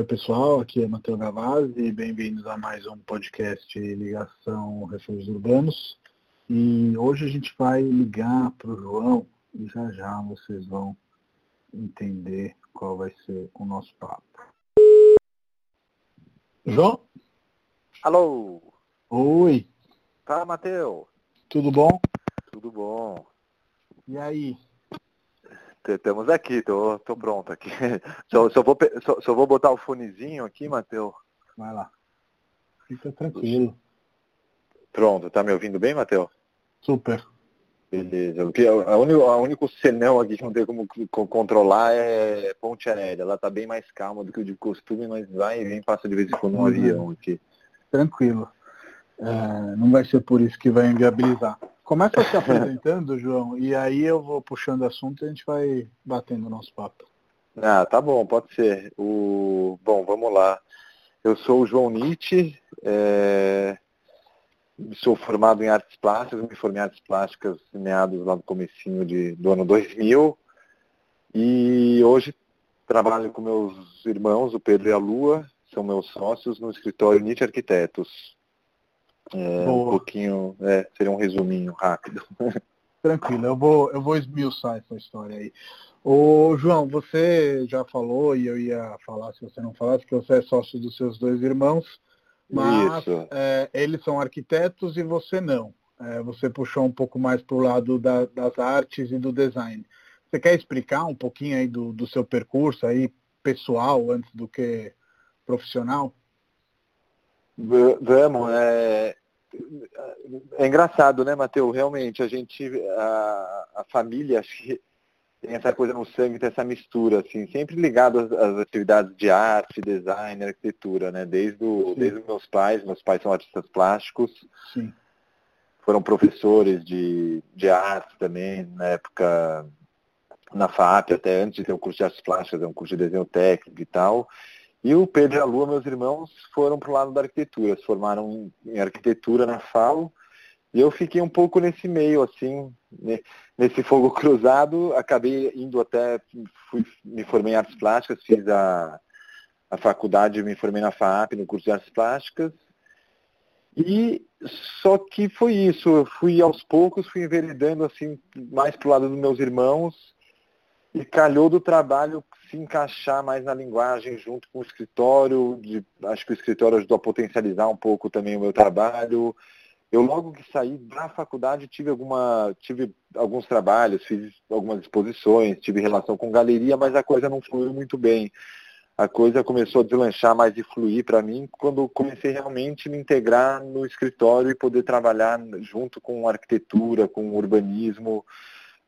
Oi pessoal, aqui é Matheus Gavazzi e bem-vindos a mais um podcast Ligação Refúgios Urbanos. E hoje a gente vai ligar para o João e já já vocês vão entender qual vai ser o nosso papo. João? Alô? Oi. Fala, Matheus. Tudo bom? Tudo bom. E aí? Estamos aqui, tô, tô pronto aqui. Só, só, vou, só, só vou botar o fonezinho aqui, Matheus. Vai lá. Fica tranquilo. Pronto, tá me ouvindo bem, Matheus? Super. Beleza. O que, a, único, a único senão aqui que não tem como controlar é Ponte Aérea. Ela tá bem mais calma do que o de costume, mas vai e vem, passa de vez em quando um uhum. avião aqui. Tranquilo. É, não vai ser por isso que vai inviabilizar. Começa se apresentando, João, e aí eu vou puxando assunto e a gente vai batendo o nosso papo. Ah, tá bom, pode ser. O... Bom, vamos lá. Eu sou o João Nietzsche, é... sou formado em artes plásticas, me formei em artes plásticas meados lá no comecinho de, do ano 2000 e hoje trabalho com meus irmãos, o Pedro e a Lua, são meus sócios no escritório Nietzsche Arquitetos. É, um pouquinho, é, seria um resuminho rápido. Tranquilo, eu vou, eu vou esmiuçar essa história aí. Ô, João, você já falou, e eu ia falar se você não falasse, que você é sócio dos seus dois irmãos, mas é, eles são arquitetos e você não. É, você puxou um pouco mais para o lado da, das artes e do design. Você quer explicar um pouquinho aí do, do seu percurso aí pessoal antes do que profissional? Vamos, é, é engraçado, né, Matheus? Realmente, a gente, a, a, família, acho que tem essa coisa no sangue, tem essa mistura, assim, sempre ligado às, às atividades de arte, design, arquitetura, né? Desde, o, desde os meus pais, meus pais são artistas plásticos, Sim. foram professores de, de arte também, na época na FAP, até antes de ter um curso de artes plásticas, um curso de desenho técnico e tal. E o Pedro e a Lua, meus irmãos, foram para o lado da arquitetura, se formaram em arquitetura na FAO, e eu fiquei um pouco nesse meio, assim, nesse fogo cruzado, acabei indo até, fui, me formei em artes plásticas, fiz a, a faculdade, me formei na FAP, no curso de artes plásticas, e só que foi isso, eu fui aos poucos, fui enveredando assim, mais para o lado dos meus irmãos, e calhou do trabalho se encaixar mais na linguagem junto com o escritório. De, acho que o escritório ajudou a potencializar um pouco também o meu trabalho. Eu logo que saí da faculdade tive alguma, tive alguns trabalhos, fiz algumas exposições, tive relação com galeria, mas a coisa não fluiu muito bem. A coisa começou a deslanchar mais e fluir para mim quando comecei realmente a me integrar no escritório e poder trabalhar junto com arquitetura, com urbanismo,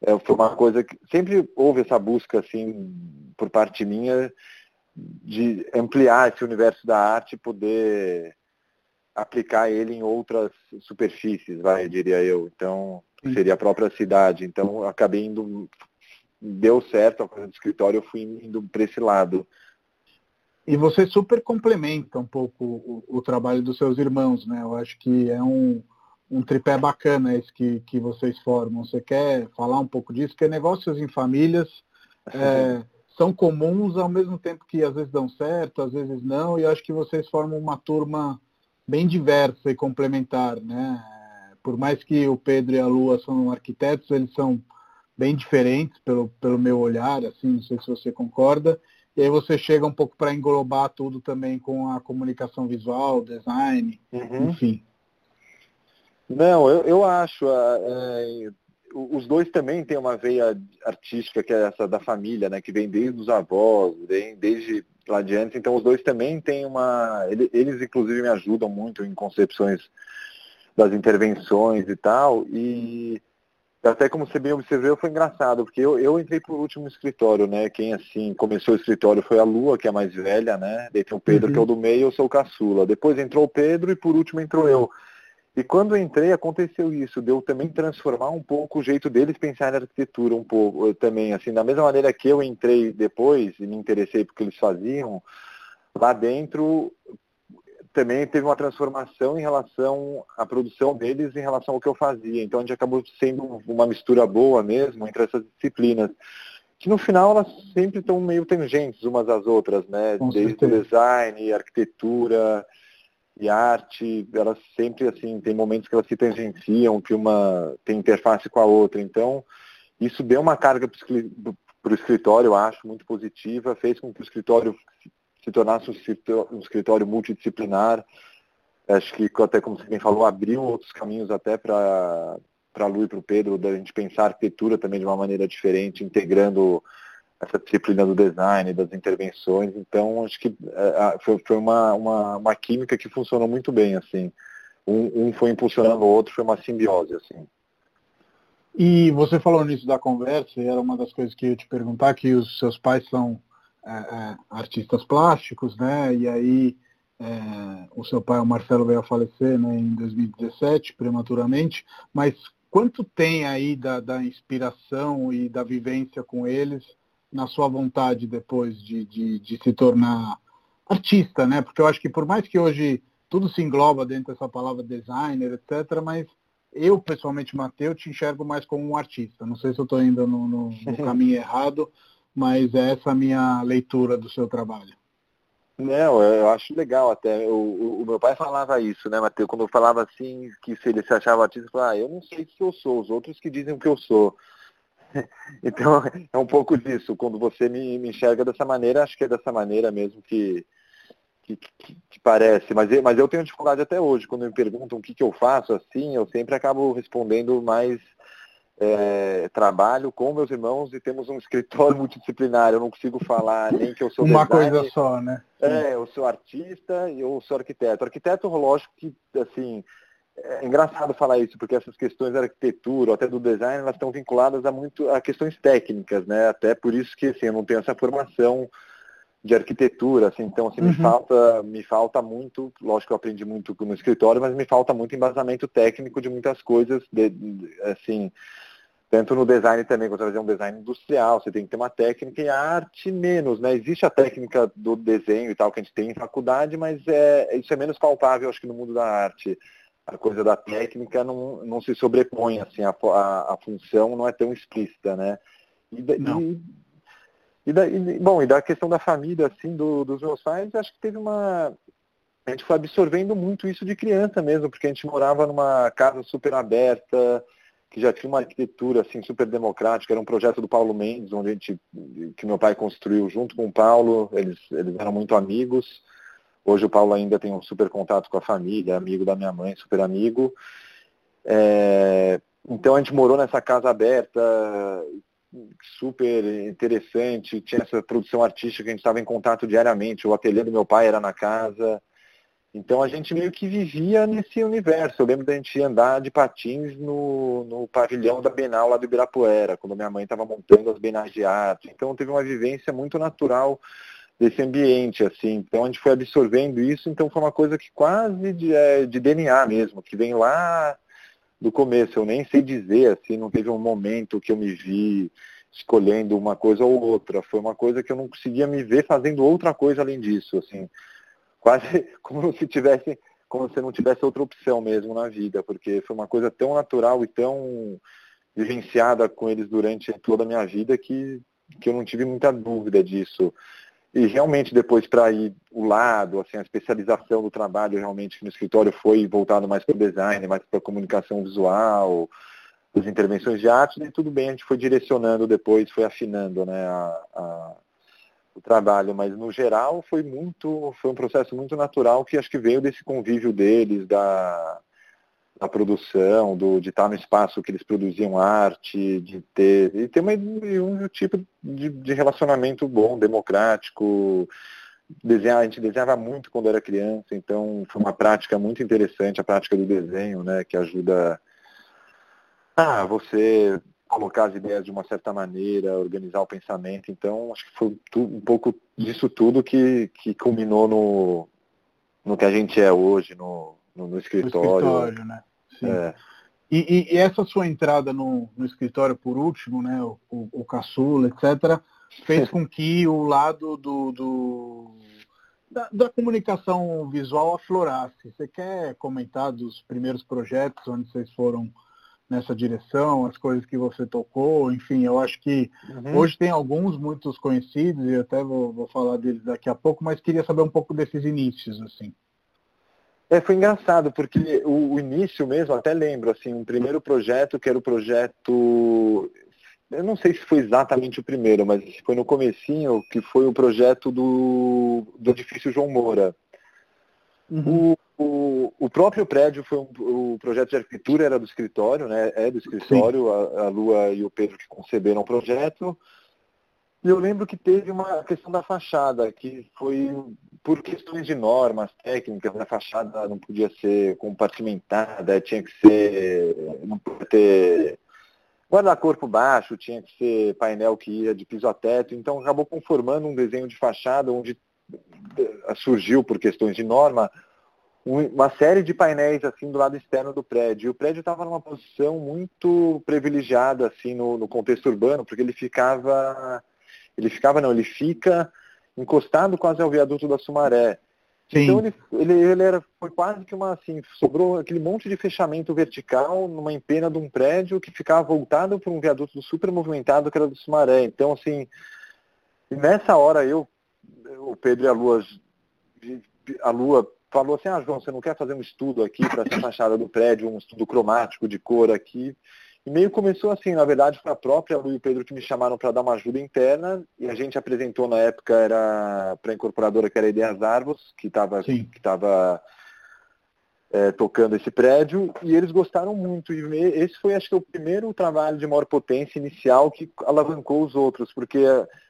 é, foi uma coisa que sempre houve essa busca assim por parte minha de ampliar esse universo da arte e poder aplicar ele em outras superfícies, vai, diria eu. Então, seria a própria cidade. Então, acabei indo, deu certo a coisa do escritório, eu fui indo para esse lado. E você super complementa um pouco o, o, trabalho dos seus irmãos, né? Eu acho que é um, um tripé bacana esse que, que vocês formam. Você quer falar um pouco disso? Que negócios em famílias é, são comuns ao mesmo tempo que às vezes dão certo, às vezes não, e acho que vocês formam uma turma bem diversa e complementar, né? Por mais que o Pedro e a Lua são arquitetos, eles são bem diferentes pelo, pelo meu olhar, assim, não sei se você concorda. E aí você chega um pouco para englobar tudo também com a comunicação visual, design, uhum. enfim. Não, eu, eu acho. É, os dois também têm uma veia artística que é essa da família, né? Que vem desde os avós, vem desde lá adiante. Então os dois também têm uma. Eles inclusive me ajudam muito em concepções das intervenções e tal. E até como você bem observou, foi engraçado, porque eu, eu entrei por último no escritório, né? Quem assim começou o escritório foi a Lua, que é a mais velha, né? Daí tem o Pedro, uhum. que é o do meio, eu sou o caçula. Depois entrou o Pedro e por último entrou eu. E quando entrei, aconteceu isso, deu também transformar um pouco o jeito deles pensar na arquitetura um pouco também, assim, da mesma maneira que eu entrei depois e me interessei porque eles faziam, lá dentro também teve uma transformação em relação à produção deles em relação ao que eu fazia. Então a gente acabou sendo uma mistura boa mesmo entre essas disciplinas. que no final elas sempre estão meio tangentes umas às outras, né? Com Desde certeza. design, arquitetura e arte, elas sempre assim, tem momentos que elas se tangenciam, que uma tem interface com a outra. Então, isso deu uma carga para o escritório, eu acho, muito positiva, fez com que o escritório se tornasse um escritório multidisciplinar. Acho que até como você bem falou, abriu outros caminhos até para para a Lu e para o Pedro, da gente pensar a arquitetura também de uma maneira diferente, integrando essa disciplina do design, das intervenções. Então, acho que é, foi, uma, uma, uma, química que funcionou muito bem, assim. Um, um foi impulsionando o outro, foi uma simbiose, assim. E você falou nisso da conversa, e era uma das coisas que eu ia te perguntar, que os seus pais são é, é, artistas plásticos, né? E aí é, o seu pai, o Marcelo, veio a falecer né, em 2017, prematuramente, mas quanto tem aí da, da, inspiração e da vivência com eles na sua vontade depois de, de, de, se tornar artista, né? Porque eu acho que por mais que hoje tudo se engloba dentro dessa palavra designer, etc., mas eu, pessoalmente, Matheus, te enxergo mais como um artista. Não sei se eu estou indo no, no, no caminho errado, mas é essa a minha leitura do seu trabalho. Não, eu acho legal até. O, o, meu pai falava isso, né, Matheus? Quando eu falava assim, que se ele se achava artista, eu falava, ah, eu não sei se eu sou, os outros que dizem o que eu sou. então, é um pouco disso. Quando você me, me, enxerga dessa maneira, acho que é dessa maneira mesmo que, que, que, que parece. Mas, mas eu tenho dificuldade até hoje. Quando me perguntam o que, que eu faço assim, eu sempre acabo respondendo mais é, trabalho com meus irmãos e temos um escritório multidisciplinar. Eu não consigo falar nem que eu sou Uma designer, coisa só, né? É, eu sou artista e eu sou arquiteto. Arquiteto, lógico que, assim, é engraçado falar isso, porque essas questões da arquitetura, ou até do design, elas estão vinculadas a muito a questões técnicas, né? Até por isso que, assim, eu não tenho essa formação de arquitetura, assim, então assim, uhum. me falta me falta muito, lógico que eu aprendi muito no escritório, mas me falta muito embasamento técnico de muitas coisas, de, de, assim, tanto no design também, quando você fazer um design industrial, você tem que ter uma técnica e a arte menos, né? Existe a técnica do desenho e tal que a gente tem em faculdade, mas é, isso é menos palpável, acho que no mundo da arte. A coisa da técnica não, não se sobrepõe, assim, a, a, a função não é tão explícita, né? E, não. E, e, da, e, bom, e da questão da família, assim, do, dos meus pais, acho que teve uma. A gente foi absorvendo muito isso de criança mesmo, porque a gente morava numa casa super aberta, que já tinha uma arquitetura assim super democrática, era um projeto do Paulo Mendes, onde a gente, que meu pai construiu junto com o Paulo, eles, eles eram muito amigos. Hoje o Paulo ainda tem um super contato com a família, amigo da minha mãe, super amigo. É, então a gente morou nessa casa aberta, super interessante, tinha essa produção artística a gente estava em contato diariamente, o ateliê do meu pai era na casa. Então a gente meio que vivia nesse universo. Eu lembro da gente andar de patins no, no pavilhão da Bienal lá do Ibirapuera, quando minha mãe estava montando as Bienais de arte. Então teve uma vivência muito natural desse ambiente, assim. Então a gente foi absorvendo isso, então foi uma coisa que quase de, é, de DNA mesmo, que vem lá do começo. Eu nem sei dizer, assim, não teve um momento que eu me vi escolhendo uma coisa ou outra. Foi uma coisa que eu não conseguia me ver fazendo outra coisa além disso, assim. Quase como se tivesse, como se não tivesse outra opção mesmo na vida, porque foi uma coisa tão natural e tão vivenciada com eles durante toda a minha vida que, que eu não tive muita dúvida disso. E realmente depois para ir o lado, assim, a especialização do trabalho realmente no escritório foi voltado mais para o design, mais para a comunicação visual, as intervenções de arte, e tudo bem, a gente foi direcionando depois, foi afinando né, a, a, o trabalho, mas no geral foi muito, foi um processo muito natural que acho que veio desse convívio deles, da, da produção, do, de estar no espaço que eles produziam arte, de ter, e ter uma, um tipo de, de relacionamento bom, democrático. Desenhar, a gente desenhava muito quando era criança, então foi uma prática muito interessante, a prática do desenho, né, que ajuda a você colocar as ideias de uma certa maneira, organizar o pensamento. Então, acho que foi um pouco disso tudo que, que culminou no, no que a gente é hoje, no, no, no escritório. No escritório, né? Sim. É. E, e, essa sua entrada no, no escritório, por último, né, o, o, o caçula, etc., fez com que o lado do, do da, da, comunicação visual aflorasse. Você quer comentar dos primeiros projetos onde vocês foram nessa direção, as coisas que você tocou, enfim, eu acho que uhum. hoje tem alguns muitos conhecidos, e até vou, vou falar deles daqui a pouco, mas queria saber um pouco desses inícios, assim. É, foi engraçado, porque o, o, início mesmo, até lembro, assim, um primeiro projeto que era o projeto, eu não sei se foi exatamente o primeiro, mas foi no comecinho, que foi o projeto do, do edifício João Moura. Uhum. O, o, o, próprio prédio foi um, o projeto de arquitetura era do escritório, né? É do escritório, a, a, Lua e o Pedro que conceberam o projeto. E eu lembro que teve uma questão da fachada, que foi por questões de normas técnicas, a fachada não podia ser compartimentada, tinha que ser. não podia ter guarda-corpo baixo, tinha que ser painel que ia de piso a teto, então acabou conformando um desenho de fachada onde surgiu por questões de norma uma série de painéis assim do lado externo do prédio. E o prédio estava numa posição muito privilegiada assim no, no, contexto urbano, porque ele ficava, ele ficava não, ele fica encostado quase ao viaduto da Sumaré. Sim. Então ele, ele, ele, era, foi quase que uma assim, sobrou aquele monte de fechamento vertical numa empena de um prédio que ficava voltado para um viaduto super movimentado que era do Sumaré. Então assim, nessa hora eu, o Pedro e a Lua, a Lua falou assim, ah, João, você não quer fazer um estudo aqui para essa fachada do prédio, um estudo cromático de cor aqui? E meio começou assim, na verdade, foi a própria Lu e o Pedro que me chamaram para dar uma ajuda interna, e a gente apresentou na época, era para a incorporadora que era a Ideias Árvores, que estava que tava, é, tocando esse prédio, e eles gostaram muito. E esse foi, acho que, o primeiro trabalho de maior potência inicial que alavancou os outros, porque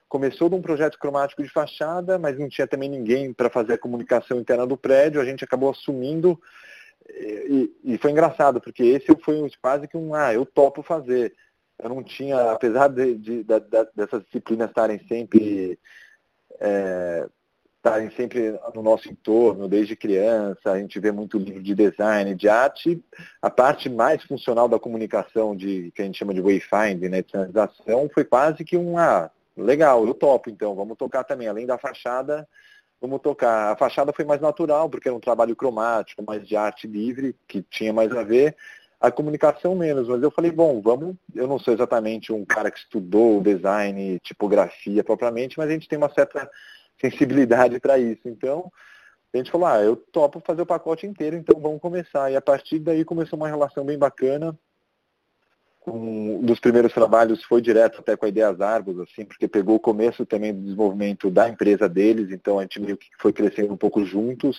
começou de um projeto cromático de fachada, mas não tinha também ninguém para fazer a comunicação interna do prédio, a gente acabou assumindo e, e, foi engraçado, porque esse foi quase que um, ah, eu topo fazer. Eu não tinha, apesar de, de, de dessas disciplinas estarem sempre é, estarem sempre no nosso entorno, desde criança, a gente vê muito livro de design, de arte, a parte mais funcional da comunicação, de, que a gente chama de wayfinding, né, de sinalização, foi quase que um, ah, legal, eu topo então, vamos tocar também, além da fachada, vamos tocar. A fachada foi mais natural, porque era um trabalho cromático, mais de arte livre, que tinha mais a ver, a comunicação menos, mas eu falei, bom, vamos, eu não sou exatamente um cara que estudou design, tipografia propriamente, mas a gente tem uma certa sensibilidade para isso, então a gente falou, ah, eu topo fazer o pacote inteiro, então vamos começar. E a partir daí começou uma relação bem bacana, um dos primeiros trabalhos foi direto até com a Ideias Árvores, assim, porque pegou o começo também do desenvolvimento da empresa deles, então a gente meio que foi crescendo um pouco juntos.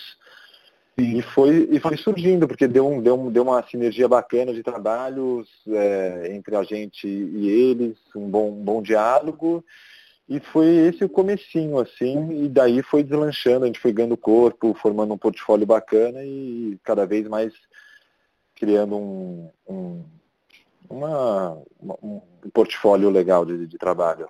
E foi, e foi surgindo, porque deu, um, deu, um, deu uma sinergia bacana de trabalhos é, entre a gente e eles, um bom, um bom diálogo. E foi esse o comecinho, assim, e daí foi deslanchando, a gente foi ganhando corpo, formando um portfólio bacana e cada vez mais criando um, um uma, uma, um portfólio legal de, de trabalho.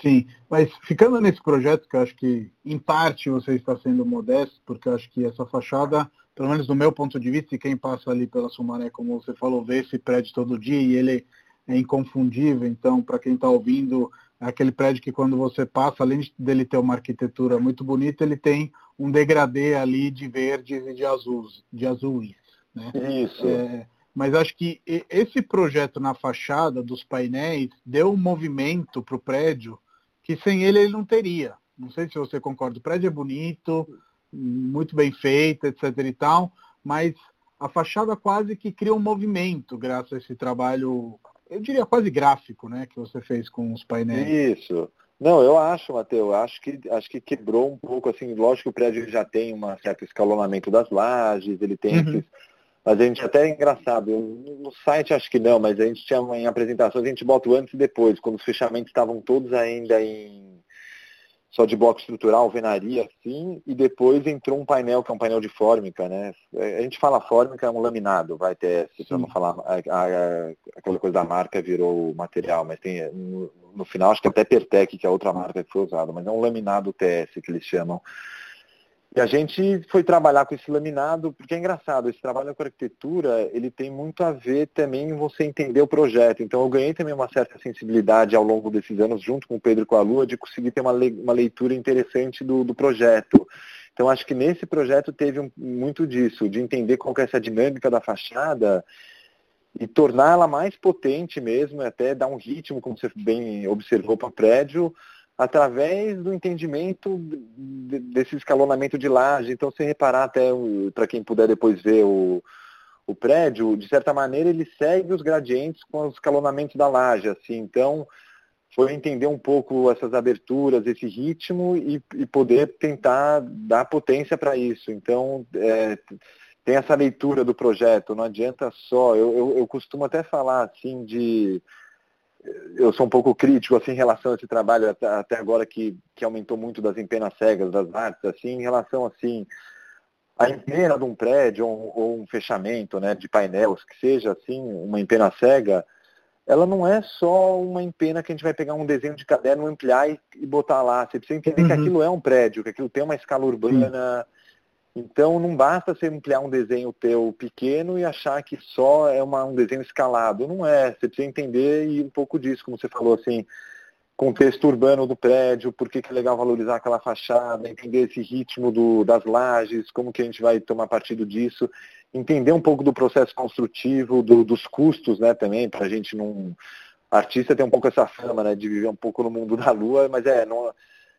Sim, mas ficando nesse projeto, que eu acho que em parte você está sendo modesto, porque eu acho que essa fachada, pelo menos do meu ponto de vista, e quem passa ali pela Sumaré, como você falou, vê esse prédio todo dia e ele é inconfundível, então para quem está ouvindo, é aquele prédio que quando você passa, além dele ter uma arquitetura muito bonita, ele tem um degradê ali de verdes e de azuis, de azuis. Né? Isso. É, mas acho que esse projeto na fachada dos painéis deu um movimento para o prédio que sem ele ele não teria. Não sei se você concorda. O prédio é bonito, muito bem feito, etc. e tal, mas a fachada quase que cria um movimento graças a esse trabalho, eu diria quase gráfico, né, que você fez com os painéis. Isso. Não, eu acho, Matheus, acho que acho que quebrou um pouco, assim, lógico que o prédio já tem um certo escalonamento das lajes, ele tem uhum. esses mas a gente até é engraçado, no site acho que não, mas a gente tinha em apresentações, a gente bota o antes e depois, quando os fechamentos estavam todos ainda em só de bloco estrutural, venaria, assim, e depois entrou um painel, que é um painel de fórmica, né? A gente fala fórmica, é um laminado, vai ter, para não falar, a, a, aquela coisa da marca virou material, mas tem, no, no final, acho que até Pertec, que é outra marca que foi usada, mas é um laminado TS que eles chamam. E a gente foi trabalhar com esse laminado, porque é engraçado, esse trabalho com arquitetura, ele tem muito a ver também em você entender o projeto. Então eu ganhei também uma certa sensibilidade ao longo desses anos, junto com o Pedro e com a Lua, de conseguir ter uma, uma leitura interessante do, do projeto. Então acho que nesse projeto teve um, muito disso, de entender qual é essa dinâmica da fachada e torná-la mais potente mesmo, até dar um ritmo, como você bem observou, para o prédio, através do entendimento desse escalonamento de laje. Então, se reparar até, para quem puder depois ver o, o prédio, de certa maneira, ele segue os gradientes com os escalonamentos da laje. Assim. Então, foi entender um pouco essas aberturas, esse ritmo e, e poder tentar dar potência para isso. Então, é, tem essa leitura do projeto, não adianta só. Eu, eu, eu, costumo até falar assim de. Eu sou um pouco crítico assim, em relação a esse trabalho até, agora que, que aumentou muito das empenas cegas das artes, assim, em relação assim a empena de um prédio ou, ou um fechamento né, de painéis, que seja assim, uma empena cega, ela não é só uma empena que a gente vai pegar um desenho de caderno, ampliar e, e botar lá. Você precisa entender uhum. que aquilo é um prédio, que aquilo tem uma escala urbana, então não basta você ampliar um desenho teu pequeno e achar que só é uma, um desenho escalado. Não é. Você precisa entender e um pouco disso, como você falou, assim, contexto urbano do prédio, por que, que é legal valorizar aquela fachada, entender esse ritmo do, das lajes, como que a gente vai tomar partido disso, entender um pouco do processo construtivo, do, dos custos né, também, para a gente não. Artista tem um pouco essa fama né, de viver um pouco no mundo da lua, mas é, não,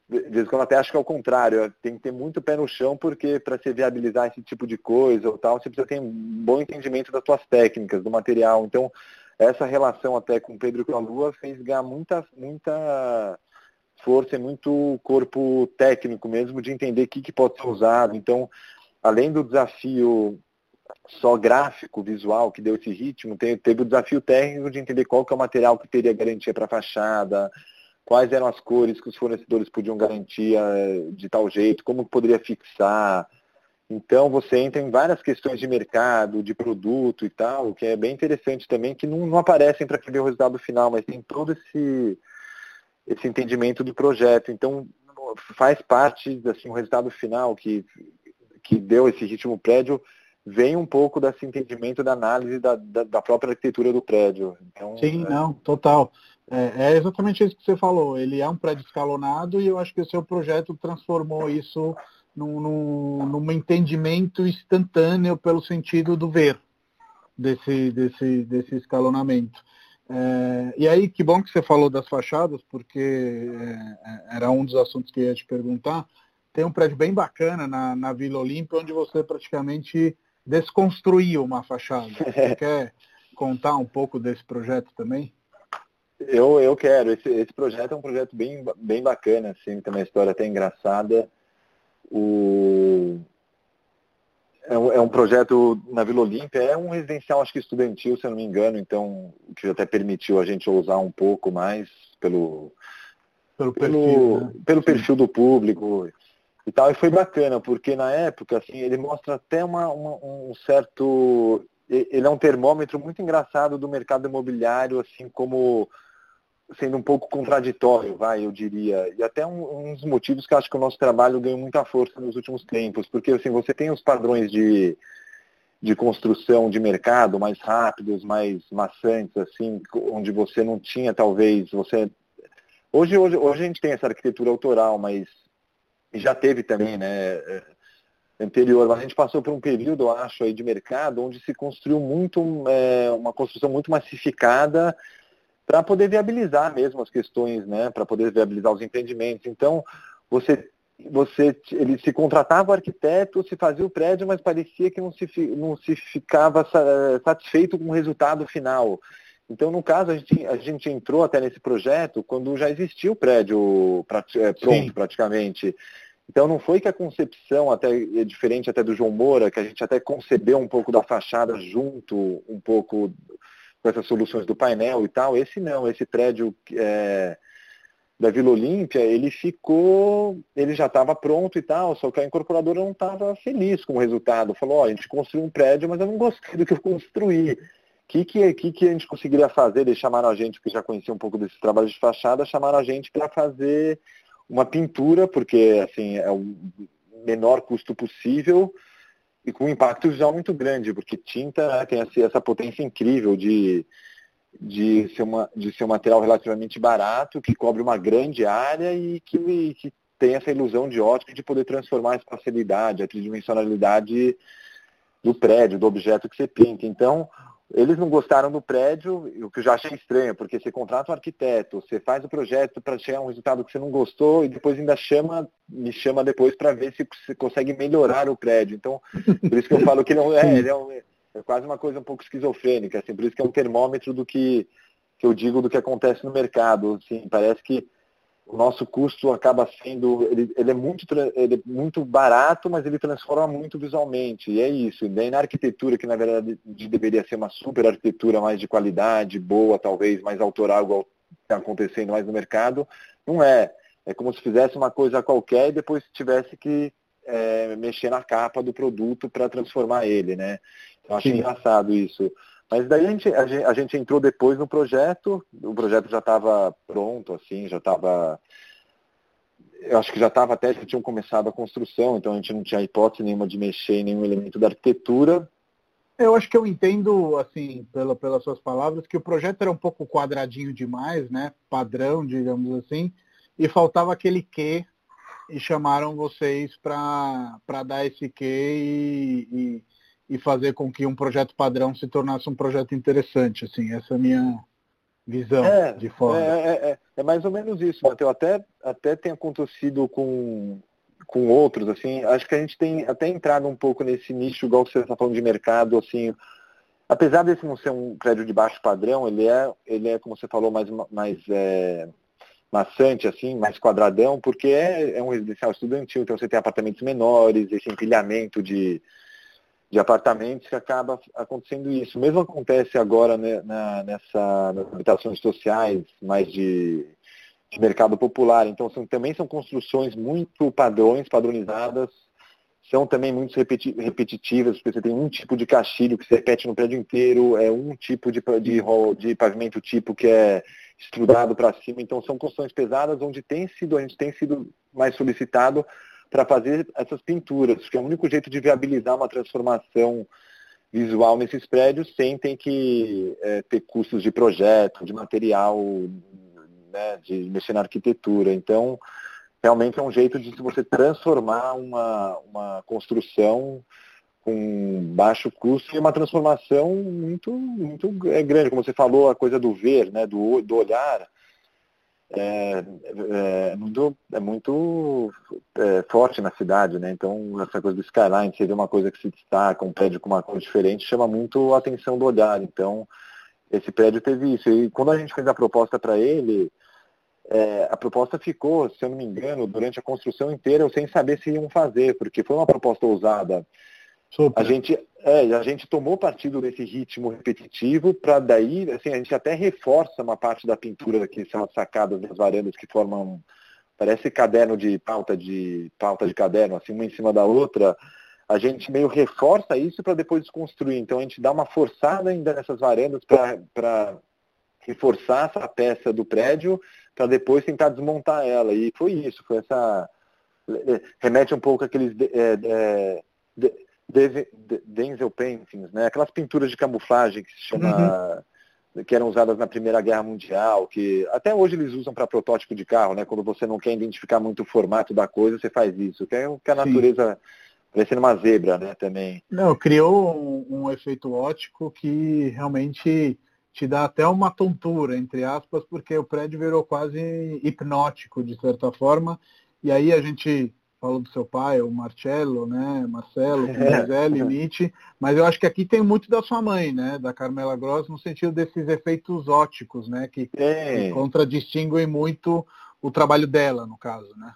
de vez em quando até acho que é o contrário, tem que ter muito pé no chão, porque para você viabilizar esse tipo de coisa ou tal, você precisa ter um bom entendimento das suas técnicas, do material. Então, essa relação até com Pedro e com a Lua fez ganhar muita, muita força e muito corpo técnico mesmo de entender o que, que pode ser usado. Então, além do desafio só gráfico, visual, que deu esse ritmo, teve o desafio técnico de entender qual que é o material que teria garantia para a fachada, quais eram as cores que os fornecedores podiam garantir eh, de tal jeito, como poderia fixar. Então você entra em várias questões de mercado, de produto e tal, que é bem interessante também, que não, não aparecem para ver o resultado final, mas tem todo esse, esse entendimento do projeto. Então faz parte, assim, o resultado final que, que deu esse ritmo prédio vem um pouco desse entendimento da análise da, da, da própria arquitetura do prédio. Então, Sim, é... não, total. É, é, exatamente isso que você falou. Ele é um prédio escalonado e eu acho que o seu projeto transformou isso num, num, num entendimento instantâneo pelo sentido do ver desse, desse, desse escalonamento. É, e aí, que bom que você falou das fachadas, porque é, era um dos assuntos que eu ia te perguntar. Tem um prédio bem bacana na, na Vila Olímpia, onde você praticamente desconstruiu uma fachada. Você quer contar um pouco desse projeto também? Eu, eu quero. Esse, esse projeto é um projeto bem, bem bacana, assim, tem uma história até engraçada. O... É um, é um projeto na Vila Olímpia, é um residencial, acho que estudantil, se eu não me engano, então, que até permitiu a gente ousar um pouco mais pelo, pelo, perfil, pelo, né? pelo perfil do público e tal. E foi bacana, porque na época, assim, ele mostra até uma, uma, um certo. Ele é um termômetro muito engraçado do mercado imobiliário, assim como sendo um pouco contraditório, vai, eu diria. E até um, um, dos motivos que acho que o nosso trabalho ganhou muita força nos últimos tempos, porque assim, você tem os padrões de, de construção de mercado mais rápidos, mais maçantes, assim, onde você não tinha talvez, você. Hoje, hoje, hoje a gente tem essa arquitetura autoral, mas já teve também, né? É, anterior, mas a gente passou por um período, acho, aí de mercado, onde se construiu muito, é, uma construção muito massificada para poder viabilizar mesmo as questões, né, para poder viabilizar os empreendimentos. Então, você você ele se contratava o arquiteto, se fazia o prédio, mas parecia que não se, não se ficava satisfeito com o resultado final. Então, no caso, a gente, a gente entrou até nesse projeto quando já existia o prédio é, pronto Sim. praticamente. Então não foi que a concepção até é diferente até do João Moura, que a gente até concebeu um pouco da fachada junto um pouco com essas soluções do painel e tal. Esse não, esse prédio é, da Vila Olímpia, ele ficou, ele já estava pronto e tal, só que a incorporadora não estava feliz com o resultado. Falou, ó, a gente construiu um prédio, mas eu não gostei do que eu construí. O que, que, que, que a gente conseguiria fazer? Eles chamaram a gente, que já conhecia um pouco desses trabalhos de fachada, chamaram a gente para fazer uma pintura, porque assim, é o menor custo possível, e com um impacto visual muito grande, porque tinta né, tem essa potência incrível de, de, ser uma, de ser um material relativamente barato, que cobre uma grande área e que, que tem essa ilusão de ótica de poder transformar a espacialidade, a tridimensionalidade do prédio, do objeto que você pinta. Então, eles não gostaram do prédio, o que eu já achei estranho, porque você contrata um arquiteto, você faz o projeto para chegar a um resultado que você não gostou e depois ainda chama, me chama depois para ver se você consegue melhorar o prédio. Então, por isso que eu falo que ele é, é, ele é, um, é quase uma coisa um pouco esquizofrênica, assim, por isso que é um termômetro do que, que eu digo do que acontece no mercado. Assim, parece que o nosso custo acaba sendo, ele, ele, é muito, ele é muito barato, mas ele transforma muito visualmente. E é isso. E daí na arquitetura, que na verdade deveria ser uma super arquitetura mais de qualidade, boa, talvez, mais autoral, igual está acontecendo mais no mercado, não é. É como se fizesse uma coisa qualquer e depois tivesse que é, mexer na capa do produto para transformar ele, né? Eu acho Sim. engraçado isso. Mas daí a gente, a gente, a gente entrou depois no projeto, o projeto já estava pronto, assim, já estava. Eu acho que já estava até, já tinham começado a construção, então a gente não tinha hipótese nenhuma de mexer em nenhum elemento da arquitetura. Eu acho que eu entendo, assim, pela, pelas suas palavras, que o projeto era um pouco quadradinho demais, né? Padrão, digamos assim, e faltava aquele quê e chamaram vocês para dar esse quê e, e e fazer com que um projeto padrão se tornasse um projeto interessante. Assim, essa é a minha visão é, de fora. É, é, é, é mais ou menos isso, Matheus. Até, até tem acontecido com, com outros, assim, acho que a gente tem até entrado um pouco nesse nicho, igual você está falando de mercado, assim, apesar desse não ser um prédio de baixo padrão, ele é, ele é como você falou, mais, mais é, maçante, assim, mais quadradão, porque é, é um residencial estudantil, então você tem apartamentos menores, esse empilhamento de, de apartamentos que acaba acontecendo isso. Mesmo acontece agora né, na, nessa, nas habitações sociais, mais de, de mercado popular. Então são, também são construções muito padrões, padronizadas, são também muito repeti repetitivas, porque você tem um tipo de castilho que se repete no prédio inteiro, é um tipo de, de, de pavimento tipo que é estrudado para cima. Então são construções pesadas onde tem sido, a gente tem sido mais solicitado para fazer essas pinturas, que é o único jeito de viabilizar uma transformação visual nesses prédios sem ter que é, ter custos de projeto, de material, né, de mexer na arquitetura. Então, realmente é um jeito de você transformar uma, uma construção com baixo custo e uma transformação muito, muito é, grande. Como você falou, a coisa do ver, né, do, do olhar, é, é, muito, é muito é, forte na cidade, né? Então essa coisa do skyline, você vê uma coisa que se destaca, um prédio com uma cor diferente, chama muito a atenção do olhar. Então esse prédio teve isso. E quando a gente fez a proposta para ele, é, a proposta ficou, se eu não me engano, durante a construção inteira, sem saber se iam fazer, porque foi uma proposta ousada. A gente, é, a gente tomou partido desse ritmo repetitivo para daí, assim, a gente até reforça uma parte da pintura que são as sacadas das varandas que formam, parece caderno de pauta de pauta de caderno, assim, uma em cima da outra. A gente meio reforça isso para depois desconstruir. Então a gente dá uma forçada ainda nessas varandas para reforçar essa peça do prédio para depois tentar desmontar ela. E foi isso, foi essa. Remete um pouco àqueles. É, é, Denzel Paintings, né? aquelas pinturas de camuflagem que se chama. Uhum. que eram usadas na Primeira Guerra Mundial, que até hoje eles usam para protótipo de carro, né? Quando você não quer identificar muito o formato da coisa, você faz isso, que é o que a natureza. Parecendo uma zebra, né, também. Não, criou um, um efeito ótico que realmente te dá até uma tontura, entre aspas, porque o prédio virou quase hipnótico, de certa forma. E aí a gente falou do seu pai, o Marcello, né? Marcelo, Zé, Limite, mas eu acho que aqui tem muito da sua mãe, né? Da Carmela Gross, no sentido desses efeitos óticos, né? Que, que contradistinguem muito o trabalho dela, no caso, né?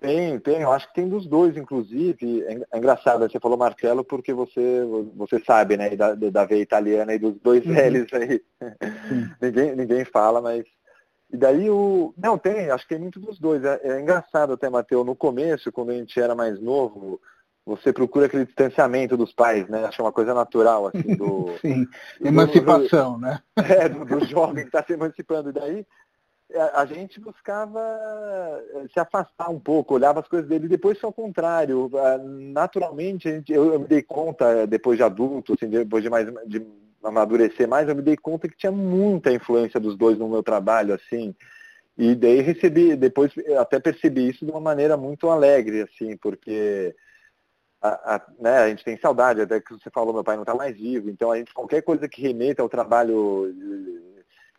Tem, tem, eu acho que tem dos dois, inclusive. É, é engraçado, você falou Marcelo porque você, você sabe, né, da, da veia italiana e dos dois uhum. L's aí. ninguém, ninguém fala, mas e daí o. Não, tem, acho que tem muito dos dois. É, é engraçado até, Matheus, no começo, quando a gente era mais novo, você procura aquele distanciamento dos pais, né? Acho uma coisa natural, assim, do. Sim, emancipação, do, né? É, do, do jovem que está se emancipando. E daí a, a, gente buscava eh, se afastar um pouco, olhava as coisas dele, e depois foi ao contrário. Ah, naturalmente, gente, eu, eu, me dei conta, depois de adulto, assim, depois de mais de amadurecer mais, eu me dei conta que tinha muita influência dos dois no meu trabalho, assim. E daí recebi, depois até percebi isso de uma maneira muito alegre, assim, porque a, a, né, a gente tem saudade, até que você falou, meu pai não está mais vivo, então a gente, qualquer coisa que remeta ao trabalho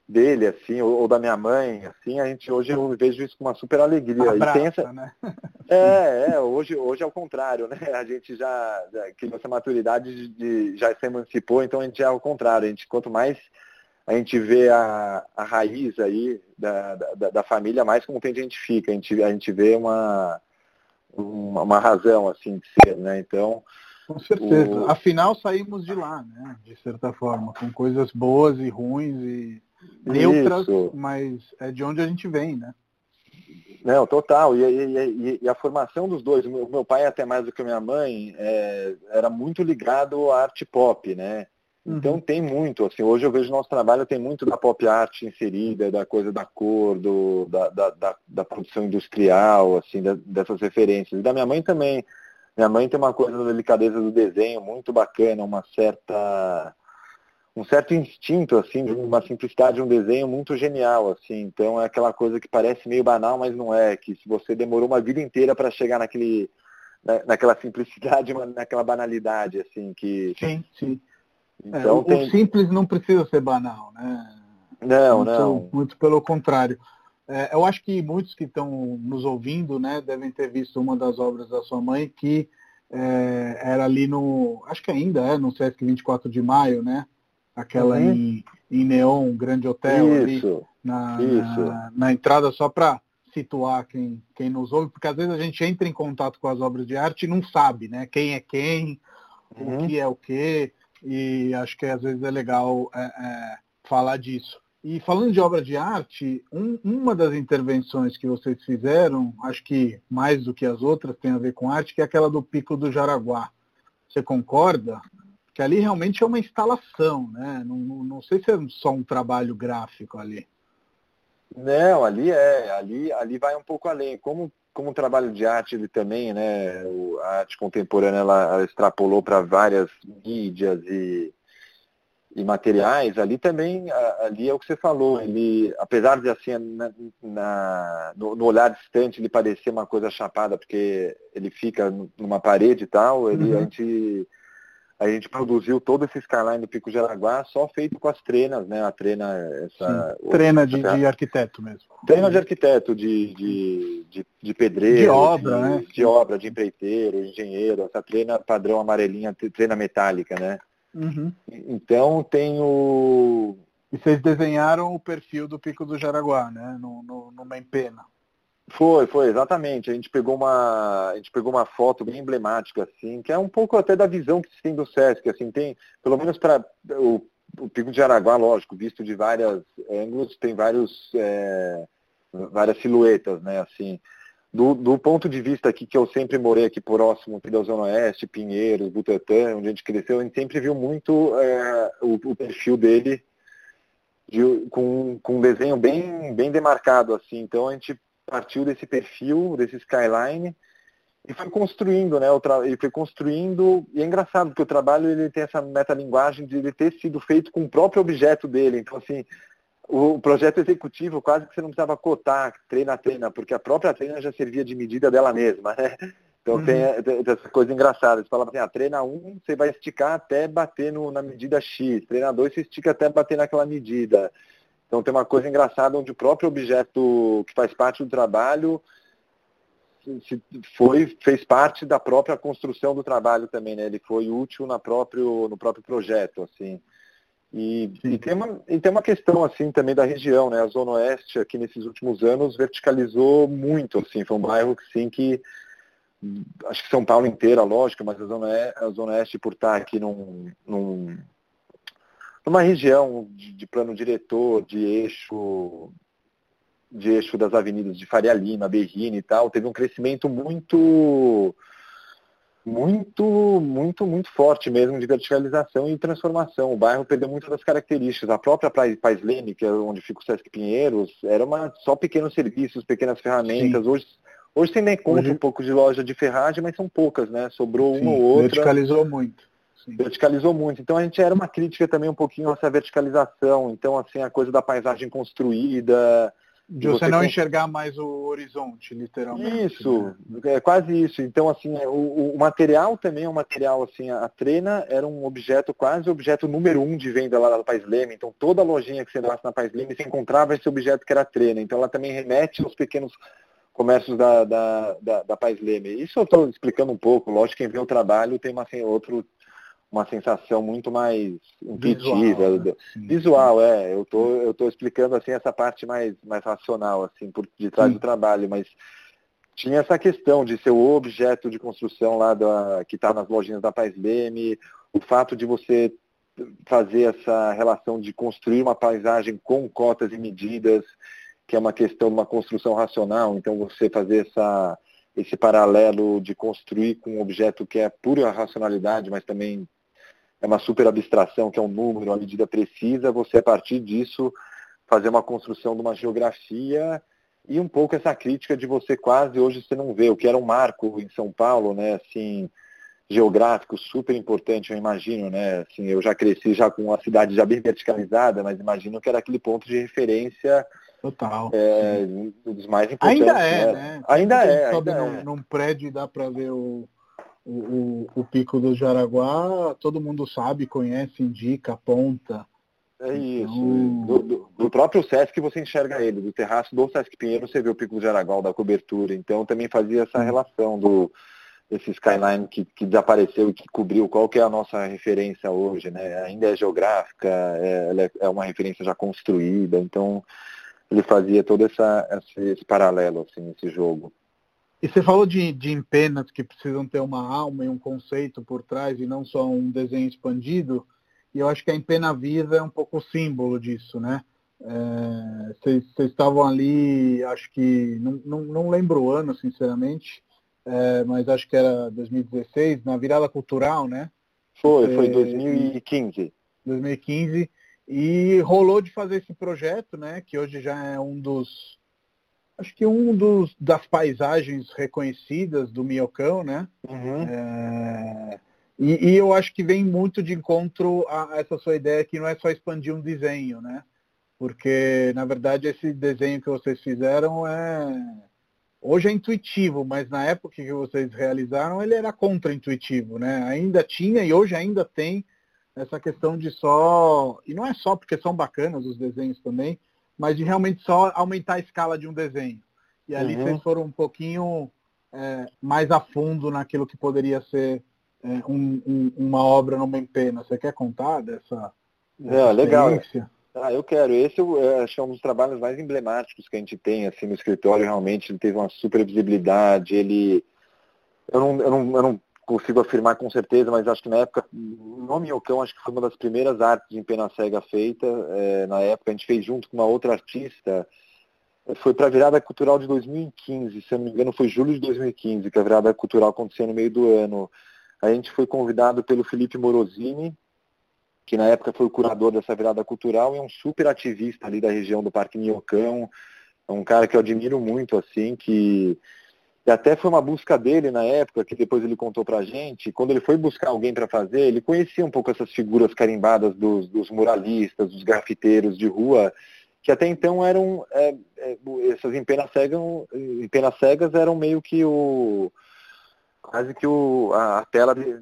dele, assim, ou, ou, da minha mãe, assim, a gente hoje eu vejo isso com uma super alegria. Abraça, né? É, é, hoje, hoje é o contrário, né? A gente já, já criou essa maturidade de, de, já se emancipou, então a gente é o contrário. A gente, quanto mais a gente vê a, a raiz aí da, da, da família, mais contente a gente fica. A gente, a gente vê uma, uma, uma razão assim de ser, né? Então. Com certeza. O... Afinal, saímos de lá, né? De certa forma, com coisas boas e ruins e neutras, Isso. mas é de onde a gente vem, né? Não, total. E, e, e, a formação dos dois, o meu, pai até mais do que a minha mãe, é, era muito ligado à arte pop, né? Então uhum. tem muito, assim, hoje eu vejo nosso trabalho tem muito da pop art inserida, da coisa da cor, do, da, da, da, da produção industrial, assim, da, dessas referências. E da minha mãe também. Minha mãe tem uma coisa da delicadeza do desenho muito bacana, uma certa um certo instinto, assim, de uma simplicidade de um desenho muito genial, assim. Então é aquela coisa que parece meio banal, mas não é, que se você demorou uma vida inteira para chegar naquele, na, naquela simplicidade, naquela banalidade, assim, que. Sim, sim. Então, é, o, tem... o, simples não precisa ser banal, né? Não, muito, não. Muito pelo contrário. É, eu acho que muitos que estão nos ouvindo, né, devem ter visto uma das obras da sua mãe que é, era ali no, acho que ainda é no Sesc 24 de Maio, né? Aquela uhum. em, em neon, um grande hotel isso, ali na, na, na, entrada, só para situar quem, quem nos ouve, porque às vezes a gente entra em contato com as obras de arte e não sabe, né? Quem é quem, uhum. o que é o que, e acho que às vezes é legal é, é, falar disso. E falando de obra de arte, um, uma das intervenções que vocês fizeram, acho que mais do que as outras tem a ver com arte, que é aquela do Pico do Jaraguá. Você concorda? Que ali realmente é uma instalação, né? Não, não, não, sei se é só um trabalho gráfico ali. Não, ali é, ali, ali vai um pouco além. Como, como um trabalho de arte ele também, né? a arte contemporânea ela, ela extrapolou para várias mídias e, e materiais, ali também, ali é o que você falou, ele, apesar de assim, na, na no, no, olhar distante ele parecer uma coisa chapada, porque ele fica numa parede e tal, ele, uhum. a gente a gente produziu todo esse skyline do Pico Jaraguá só feito com as trenas, né? A trena, essa. Sim, trena de, de, arquiteto mesmo. Trena de arquiteto, de, de, de, de pedreiro. De obra, de, né? De obra, de empreiteiro, engenheiro, essa trena padrão amarelinha, trena metálica, né? Uhum. Então tem o. E vocês desenharam o perfil do Pico do Jaraguá, né? No, no, numa empena. Foi, foi, exatamente. A gente pegou uma, a gente pegou uma foto bem emblemática, assim, que é um pouco até da visão que se tem do Sesc, assim, tem, pelo menos para o, o Pico de Araguá, lógico, visto de vários ângulos, tem vários, é, várias silhuetas, né, assim. Do, do, ponto de vista aqui, que eu sempre morei aqui próximo, aqui da Zona Oeste, Pinheiros, Butantã, onde a gente cresceu, a gente sempre viu muito é, o, o, perfil dele de, com, com um desenho bem, bem demarcado, assim. Então a gente partiu desse perfil, desse skyline, e foi construindo, né? Ele foi construindo, e é engraçado, porque o trabalho ele tem essa metalinguagem de ele ter sido feito com o próprio objeto dele. Então, assim, o projeto executivo quase que você não precisava cotar treina a treina, porque a própria treina já servia de medida dela mesma, né? Então uhum. tem, tem, essa coisa engraçada. Você fala assim, ah, treina um, você vai esticar até bater no, na medida X. Treina dois, você estica até bater naquela medida. Então tem uma coisa engraçada onde o próprio objeto que faz parte do trabalho foi, fez parte da própria construção do trabalho também, né? Ele foi útil na próprio, no próprio projeto, assim. E, e, tem uma, e tem uma questão assim também da região, né? A Zona Oeste aqui nesses últimos anos verticalizou muito, assim, foi um bairro que sim que acho que São Paulo inteira, lógico, mas a Zona Oeste, a Zona Oeste por estar aqui num, num numa região de, de, plano diretor, de eixo de eixo das avenidas de Faria Lima, Berrini e tal, teve um crescimento muito muito, muito, muito forte mesmo de verticalização e transformação. O bairro perdeu muitas das características. A própria Pais Leme, que é onde fica o Sesc Pinheiros, era uma, só pequenos serviços, pequenas ferramentas. Sim. Hoje, hoje tem nem conta hoje... um pouco de loja de ferragem, mas são poucas, né? Sobrou Sim, uma ou outra. Verticalizou muito. Sim. verticalizou muito. Então a gente era uma crítica também um pouquinho a essa verticalização. Então, assim, a coisa da paisagem construída, De você, você não enxergar mais o horizonte, literalmente. Isso, né? é quase isso. Então, assim, é, o, o, material também é um material, assim, a trena era um objeto, quase objeto número um de venda lá da Pais Leme. Então, toda lojinha que você entrasse na Pais Leme, você encontrava esse objeto que era a trena. Então, ela também remete aos pequenos comércios da, da, da, da Pais Leme. Isso eu estou explicando um pouco. Lógico, quem vê o trabalho tem uma, assim, outro uma sensação muito mais intuitiva, visual, né? visual é. Eu tô, eu tô explicando assim essa parte mais, mais racional, assim, por detrás do trabalho, mas tinha essa questão de ser o objeto de construção lá da, que está nas lojinhas da Paz Leme, o fato de você fazer essa relação de construir uma paisagem com cotas e medidas, que é uma questão de uma construção racional, então você fazer essa, esse paralelo de construir com um objeto que é pura racionalidade, mas também é uma super abstração, que é um número, uma medida precisa, você a partir disso fazer uma construção de uma geografia e um pouco essa crítica de você quase hoje você não vê, o que era um marco em São Paulo, né, assim, geográfico super importante, eu imagino, né, assim, eu já cresci já com uma cidade já bem verticalizada, mas imagino que era aquele ponto de referência Total. É, dos mais importantes. Ainda é, né? né? Ainda é. Ainda num, é. num prédio e dá para ver o, o, o, pico do Jaraguá, todo mundo sabe, conhece, indica, aponta. É isso. Então... Do, do, do, próprio Sesc você enxerga ele, do terraço do Sesc Pinheiro você vê o pico do Jaraguá, da cobertura. Então também fazia essa relação do esse skyline que, que desapareceu e que cobriu, qual que é a nossa referência hoje, né? Ainda é geográfica, é, é, é uma referência já construída, então ele fazia todo essa, esse, esse paralelo, assim, esse jogo. E você falou de, de empenas que precisam ter uma alma e um conceito por trás e não só um desenho expandido. E eu acho que a empena viva é um pouco o símbolo disso, né? Vocês é, estavam ali, acho que, não, não, não lembro o ano, sinceramente, é, mas acho que era 2016, na virada cultural, né? Foi, foi 2015. 2015. E rolou de fazer esse projeto, né? Que hoje já é um dos acho que um dos das paisagens reconhecidas do Miocão, né? Uhum. É, e, e, eu acho que vem muito de encontro a essa sua ideia que não é só expandir um desenho, né? Porque na verdade esse desenho que vocês fizeram é hoje é intuitivo, mas na época que vocês realizaram ele era contra-intuitivo, né? Ainda tinha e hoje ainda tem essa questão de só e não é só porque são bacanas os desenhos também, mas de realmente só aumentar a escala de um desenho. E ali uhum. vocês foram um pouquinho é, mais a fundo naquilo que poderia ser é, um, um, uma obra numa empena. Você quer contar dessa, dessa é, legal. Ah, eu quero. Esse eu acho é um dos trabalhos mais emblemáticos que a gente tem assim no escritório. Realmente ele teve uma super visibilidade. Ele, eu não, eu não, eu não consigo afirmar com certeza, mas acho que na época, o nome Ocão acho que foi uma das primeiras artes em pena cega feita. É, na época a gente fez junto com uma outra artista. Foi para a virada cultural de 2015, se eu não me engano foi julho de 2015, que a virada cultural aconteceu no meio do ano. A gente foi convidado pelo Felipe Morosini, que na época foi o curador dessa virada cultural e é um super ativista ali da região do Parque Minhocão. É um cara que eu admiro muito, assim, que e até foi uma busca dele na época, que depois ele contou pra gente, quando ele foi buscar alguém para fazer, ele conhecia um pouco essas figuras carimbadas dos, dos, muralistas, dos grafiteiros de rua, que até então eram, é, é, essas empenas cegas, empenas cegas eram meio que o, quase que o, a, a tela de,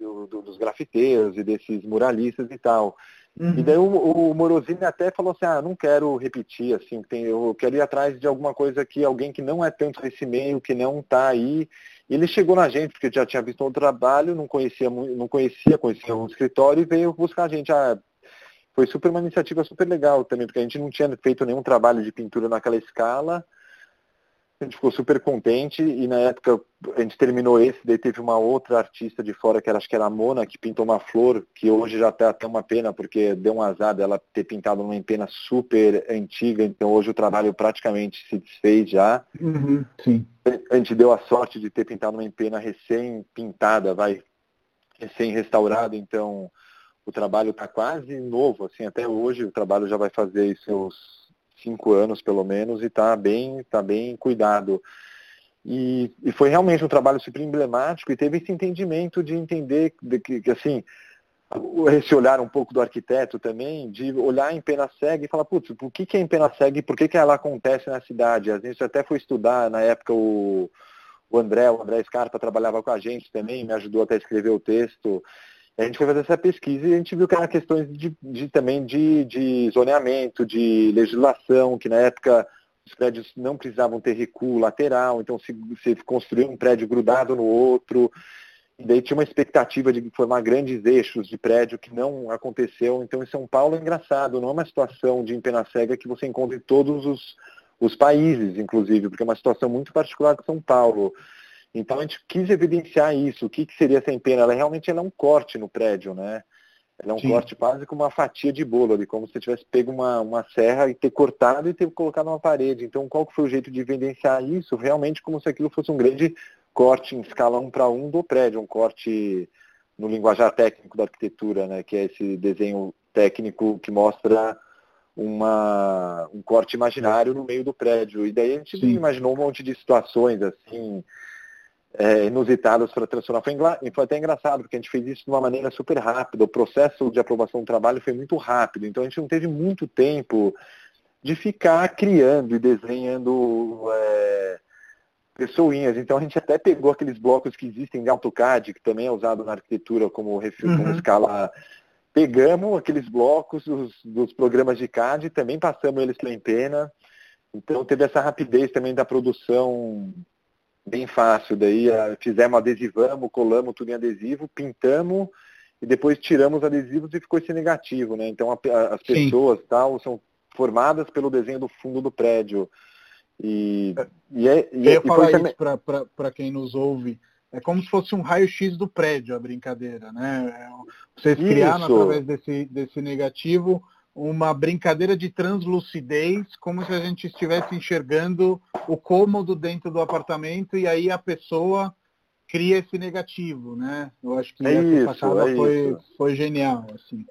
do, do, dos grafiteiros e desses muralistas e tal. Uhum. E daí o, o Morosini até falou assim, ah, não quero repetir, assim, tem, eu quero ir atrás de alguma coisa que alguém que não é tanto desse meio, que não está aí. E ele chegou na gente, porque já tinha visto o trabalho, não conhecia, não conhecia, conhecia o escritório e veio buscar a gente. Ah, foi super uma iniciativa super legal também, porque a gente não tinha feito nenhum trabalho de pintura naquela escala. A gente ficou super contente e na época a gente terminou esse, daí teve uma outra artista de fora, que era, acho que era a Mona, que pintou uma flor, que hoje já está até uma pena, porque deu um azar dela ter pintado uma pena super antiga, então hoje o trabalho praticamente se desfez já. Uhum, sim. A gente deu a sorte de ter pintado uma pena recém-pintada, vai, recém-restaurada, então o trabalho está quase novo, assim, até hoje o trabalho já vai fazer seus cinco anos pelo menos e está bem, tá bem cuidado. E, e, foi realmente um trabalho super emblemático e teve esse entendimento de entender de que, que, assim, esse olhar um pouco do arquiteto também, de olhar em pena cega e falar, putz, por que, que é em pena cega e por que, que ela acontece na cidade? A gente até foi estudar, na época, o, o André, o André Scarpa trabalhava com a gente também, me ajudou até a escrever o texto. A gente foi fazer essa pesquisa e a gente viu que eram questões de, de também de, de zoneamento, de legislação, que na época os prédios não precisavam ter recuo lateral, então se, se construir um prédio grudado no outro, e daí tinha uma expectativa de formar grandes eixos de prédio que não aconteceu. Então em São Paulo é engraçado, não é uma situação de empena cega que você encontra em todos os, os países, inclusive, porque é uma situação muito particular de São Paulo. Então a gente quis evidenciar isso. O que, que seria essa empena? Ela realmente ela é um corte no prédio, né? Ela é um Sim. corte quase como uma fatia de bolo ali, como se você tivesse pego uma, uma serra e ter cortado e ter colocado numa parede. Então qual que foi o jeito de evidenciar isso? Realmente como se aquilo fosse um grande corte em escala 1 para 1 do prédio, um corte no linguajar técnico da arquitetura, né, que é esse desenho técnico que mostra uma, um corte imaginário no meio do prédio. E daí a gente Sim. imaginou um monte de situações assim, é, inusitadas para transformar. Foi, foi, até engraçado, porque a gente fez isso de uma maneira super rápida. O processo de aprovação do trabalho foi muito rápido, então a gente não teve muito tempo de ficar criando e desenhando é, pessoinhas. Então a gente até pegou aqueles blocos que existem em AutoCAD, que também é usado na arquitetura como, refil, uhum. como escala. Pegamos aqueles blocos dos, dos programas de CAD, também passamos eles pela Empena. Então teve essa rapidez também da produção bem fácil. Daí fizemos adesivamos, colamos tudo em adesivo, pintamos e depois tiramos adesivos e ficou esse negativo, né? Então a, a, as pessoas Sim. tal são formadas pelo desenho do fundo do prédio. E, e, é, e, Eu ia falar isso também... para quem nos ouve. É como se fosse um raio-x do prédio a brincadeira, né? É, vocês criaram isso. através desse, desse negativo uma brincadeira de translucidez, como se a gente estivesse enxergando o cômodo dentro do apartamento e aí a pessoa cria esse negativo, né? Eu acho que é essa isso, sacada é foi, foi genial, assim.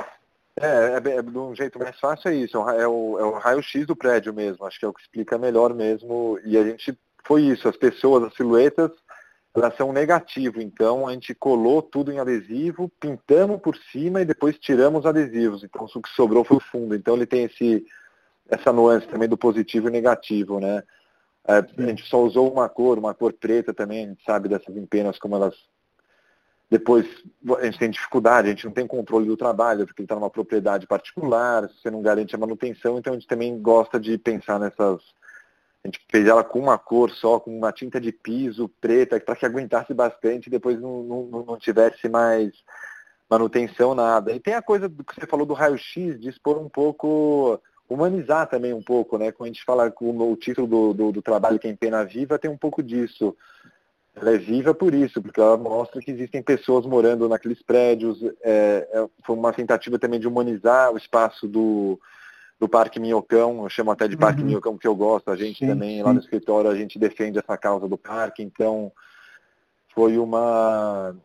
É, é, é, de um jeito mais fácil é isso, é o, é o raio-x do prédio mesmo, acho que é o que explica melhor mesmo. E a gente foi isso, as pessoas, as silhuetas, elas são negativo, então a gente colou tudo em adesivo, pintamos por cima e depois tiramos adesivos. Então o que sobrou foi o fundo. Então ele tem esse, essa nuance também do positivo e negativo, né? É, a gente só usou uma cor, uma cor preta também, a gente sabe dessas empenas como elas depois a gente tem dificuldade, a gente não tem controle do trabalho, porque ele está numa propriedade particular, você não garante a manutenção, então a gente também gosta de pensar nessas. A gente fez ela com uma cor só, com uma tinta de piso preta, para que aguentasse bastante e depois não, não, não tivesse mais manutenção, nada. E tem a coisa do que você falou do raio-x, de expor um pouco, humanizar também um pouco, né? Quando a gente fala com o título do, do, do trabalho que é em Pena Viva, tem um pouco disso ela é viva por isso, porque ela mostra que existem pessoas morando naqueles prédios. É, é, foi uma tentativa também de humanizar o espaço do, do Parque Minhocão, eu chamo até de Parque uhum. Minhocão porque eu gosto, a gente sim, também sim. lá no escritório a gente defende essa causa do parque, então foi uma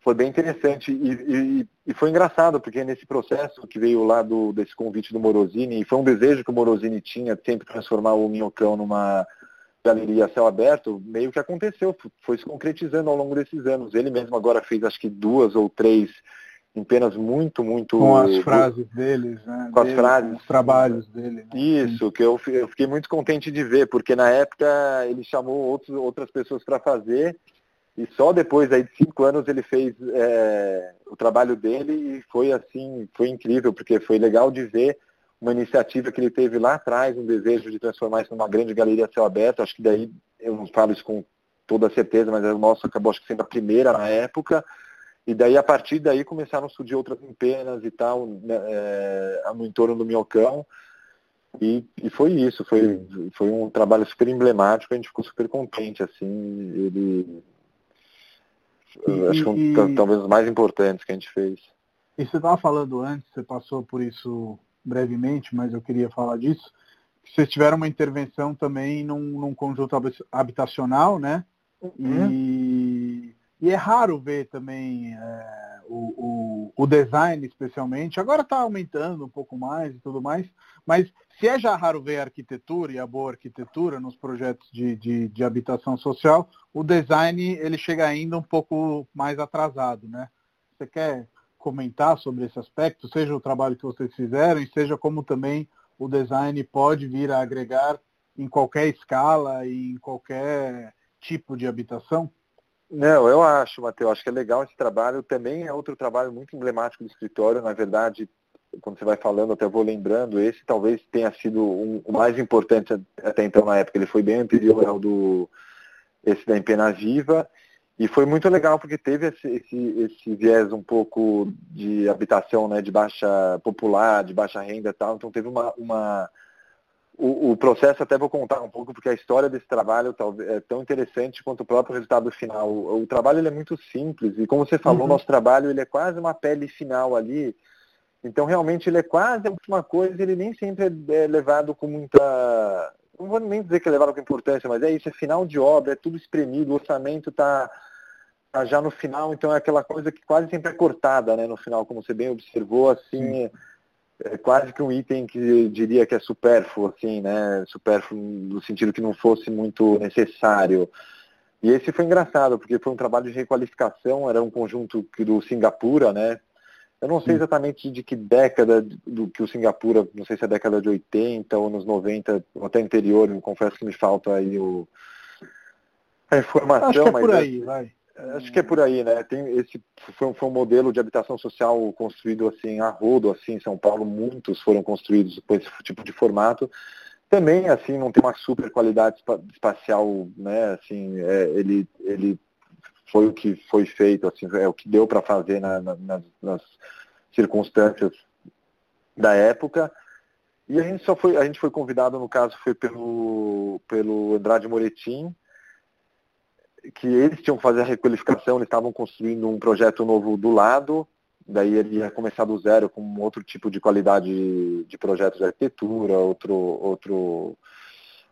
foi bem interessante e, e, e, foi engraçado, porque nesse processo que veio lá do, desse convite do Morosini, e foi um desejo que o Morosini tinha, sempre transformar o Minhocão numa galeria a céu aberto, meio que aconteceu, foi se concretizando ao longo desses anos. Ele mesmo agora fez acho que duas ou três empenas muito, muito... Com as frases deles, né? Com as frases. Com os trabalhos dele. Né? Isso, que eu, eu fiquei muito contente de ver, porque na época ele chamou outros, outras pessoas para fazer e só depois aí de cinco anos ele fez é, o trabalho dele e foi assim, foi incrível, porque foi legal de ver uma iniciativa que ele teve lá atrás, um desejo de transformar isso numa grande galeria a céu aberto. Acho que daí, eu não falo isso com toda certeza, mas o nosso acabou acho que sendo a primeira na época. E daí, a partir daí, começaram a surgir outras empenas e tal, né, é, no entorno do Minhocão. E, e, foi isso, foi, foi um trabalho super emblemático, a gente ficou super contente, assim, ele... E, acho que um, talvez os mais importantes que a gente fez. E você estava falando antes, você passou por isso brevemente, mas eu queria falar disso, vocês tiveram uma intervenção também num, num conjunto habitacional, né? Uhum. E, e, é raro ver também é, o, o, o, design, especialmente. Agora está aumentando um pouco mais e tudo mais, mas se é já raro ver a arquitetura e a boa arquitetura nos projetos de, de, de habitação social, o design ele chega ainda um pouco mais atrasado, né? Você quer comentar sobre esse aspecto, seja o trabalho que vocês fizeram, e seja como também o design pode vir a agregar em qualquer escala e em qualquer tipo de habitação? Não, eu acho, Matheus, acho que é legal esse trabalho. Também é outro trabalho muito emblemático do escritório. Na verdade, quando você vai falando, até vou lembrando, esse talvez tenha sido um, o mais importante até então na época. Ele foi bem anterior ao do esse da Empena Viva. E foi muito legal porque teve esse, esse, esse, viés um pouco de habitação né, de baixa popular, de baixa renda e tal. Então teve uma, uma o, o, processo até vou contar um pouco, porque a história desse trabalho é tão interessante quanto o próprio resultado final. O, o trabalho é muito simples e como você falou, o uhum. nosso trabalho ele é quase uma pele final ali. Então realmente ele é quase a última coisa, ele nem sempre é, é levado com muita. Não vou nem dizer que é levado com importância, mas é isso, é final de obra, é tudo espremido, o orçamento está tá já no final, então é aquela coisa que quase sempre é cortada né, no final, como você bem observou, assim. Sim é quase que um item que eu diria que é supérfluo, assim, né? Supérfluo no sentido que não fosse muito necessário. E esse foi engraçado, porque foi um trabalho de requalificação, era um conjunto do Singapura, né? Eu não sei exatamente de que década do que o Singapura, não sei se é década de 80 ou nos 90, ou até anterior, eu confesso que me falta aí o, a informação. Acho que é por aí, vai. Acho que é por aí, né? Tem esse foi foi um, modelo de habitação social construído assim a rodo, assim, em São Paulo muitos foram construídos com esse tipo de formato. Também assim não tem uma super qualidade espacial, né? Assim, é, ele ele foi o que foi feito, assim, é o que deu para fazer na, na, nas, nas circunstâncias da época. E a gente só foi, a gente foi convidado, no caso, foi pelo, pelo Andrade Moretim, que eles tinham que fazer a requalificação, eles estavam construindo um projeto novo do lado, daí ele ia começar do zero com outro tipo de qualidade de projeto de arquitetura, outro, outro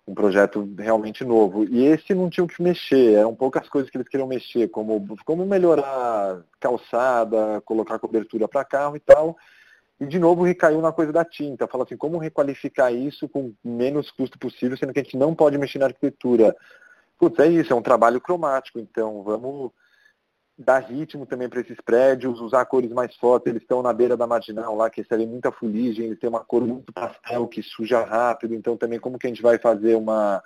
um projeto realmente novo. E esse não tinha o que mexer, eram poucas coisas que eles queriam mexer, como, como melhorar calçada, colocar cobertura para carro e tal. E de novo recaiu na coisa da tinta. Fala assim, como requalificar isso com menos custo possível, sendo que a gente não pode mexer na arquitetura putz, é isso, é um trabalho cromático, então vamos dar ritmo também para esses prédios, usar cores mais fortes, eles estão na beira da marginal lá, que recebem muita fuligem, eles têm uma cor muito pastel, que suja rápido, então também como que a gente vai fazer uma,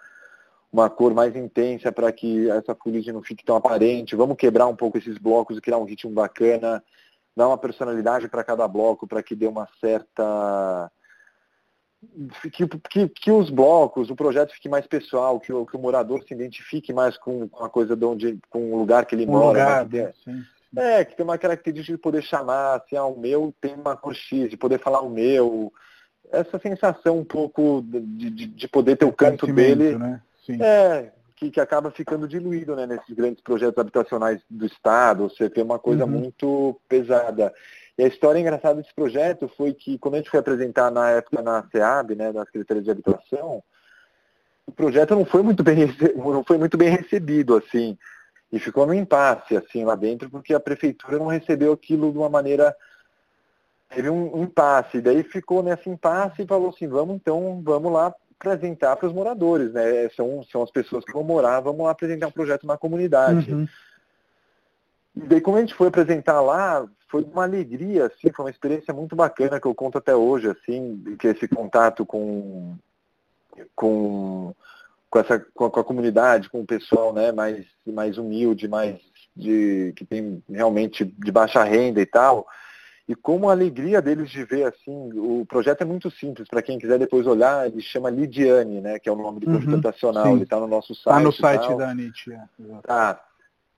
uma cor mais intensa para que essa fuligem não fique tão aparente, vamos quebrar um pouco esses blocos e criar um ritmo bacana, dar uma personalidade para cada bloco para que dê uma certa que, que, que, os blocos, o projeto fique mais pessoal, que o, que o morador se identifique mais com, com a coisa de onde, com o lugar que ele um mora. Lugar, sim, É, que tem uma característica de poder chamar, assim, ah, o meu tem uma cor X, de poder falar o meu. Essa sensação um pouco de, de, de poder ter o canto dele. Né? É, que, que acaba ficando diluído né, nesses grandes projetos habitacionais do Estado, você tem uma coisa uhum. muito pesada. E a história engraçada desse projeto foi que quando a gente foi apresentar na época na SEAB, né, na Secretaria de Habitação, o projeto não foi muito bem, não foi muito bem recebido, assim, e ficou no impasse, assim, lá dentro, porque a prefeitura não recebeu aquilo de uma maneira teve um impasse, daí ficou nesse impasse e falou assim, vamos então, vamos lá apresentar para os moradores, né? São, são as pessoas que vão morar, vamos lá apresentar um projeto na comunidade. Uhum. E daí quando a gente foi apresentar lá, foi uma alegria, assim, foi uma experiência muito bacana que eu conto até hoje, assim, que esse contato com, com, com, essa, com, a, com a comunidade, com o pessoal né, mais, mais humilde, mais de, que tem realmente de baixa renda e tal. E como a alegria deles de ver, assim, o projeto é muito simples, para quem quiser depois olhar, ele chama Lidiane, né, que é o nome do projeto uhum, nacional, ele está no nosso site. Está no site da ANIT, é. Tá,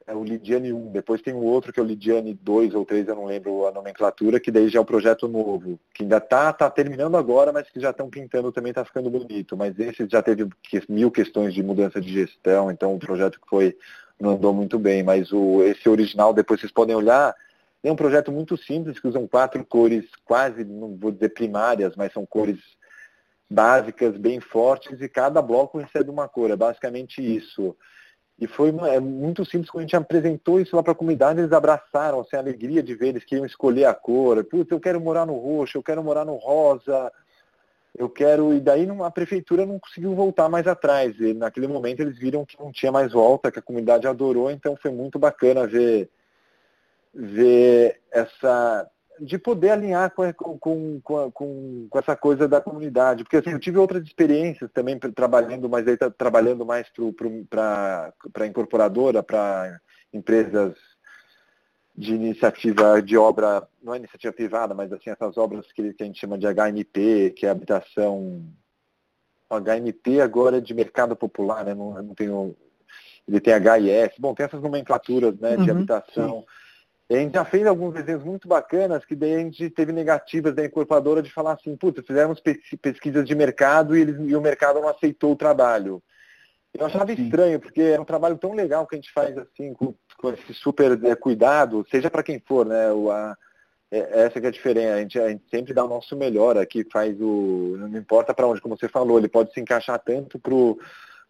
é o Lidiane 1, depois tem um outro que é o Lidiane 2 ou 3, eu não lembro a nomenclatura, que daí já é o projeto novo, que ainda está tá terminando agora, mas que já estão pintando também, está ficando bonito. Mas esse já teve mil questões de mudança de gestão, então o projeto que foi não andou muito bem. Mas o, esse original, depois vocês podem olhar, é um projeto muito simples, que usam quatro cores quase, não vou dizer primárias, mas são cores básicas, bem fortes, e cada bloco recebe uma cor. É basicamente isso. E foi é muito simples, quando a gente apresentou isso lá para a comunidade, eles abraçaram, assim, a alegria de ver, eles queriam escolher a cor. Putz, eu quero morar no roxo, eu quero morar no rosa, eu quero... E daí a prefeitura não conseguiu voltar mais atrás. E naquele momento eles viram que não tinha mais volta, que a comunidade adorou, então foi muito bacana ver, ver essa, de poder alinhar com, com, com, com, essa coisa da comunidade. Porque assim, eu tive outras experiências também trabalhando, mas aí tá trabalhando mais para a incorporadora, para empresas de iniciativa de obra, não é iniciativa privada, mas assim, essas obras que, que a gente chama de HMP, que é habitação. HMP agora é de mercado popular, né? Não, não tenho. Ele tem HIS, bom, tem essas nomenclaturas né, de uhum, habitação. Sim. E a gente já fez alguns desenhos muito bacanas que daí a gente teve negativas da incorporadora de falar assim, puta, fizemos pesquisas de mercado e, eles, e o mercado não aceitou o trabalho. Eu achava Sim. estranho, porque é um trabalho tão legal que a gente faz assim, com, com esse super é, cuidado, seja para quem for, né? O, a, é, essa que é a diferença. A gente, a gente, sempre dá o nosso melhor aqui, faz o. Não importa para onde, como você falou, ele pode se encaixar tanto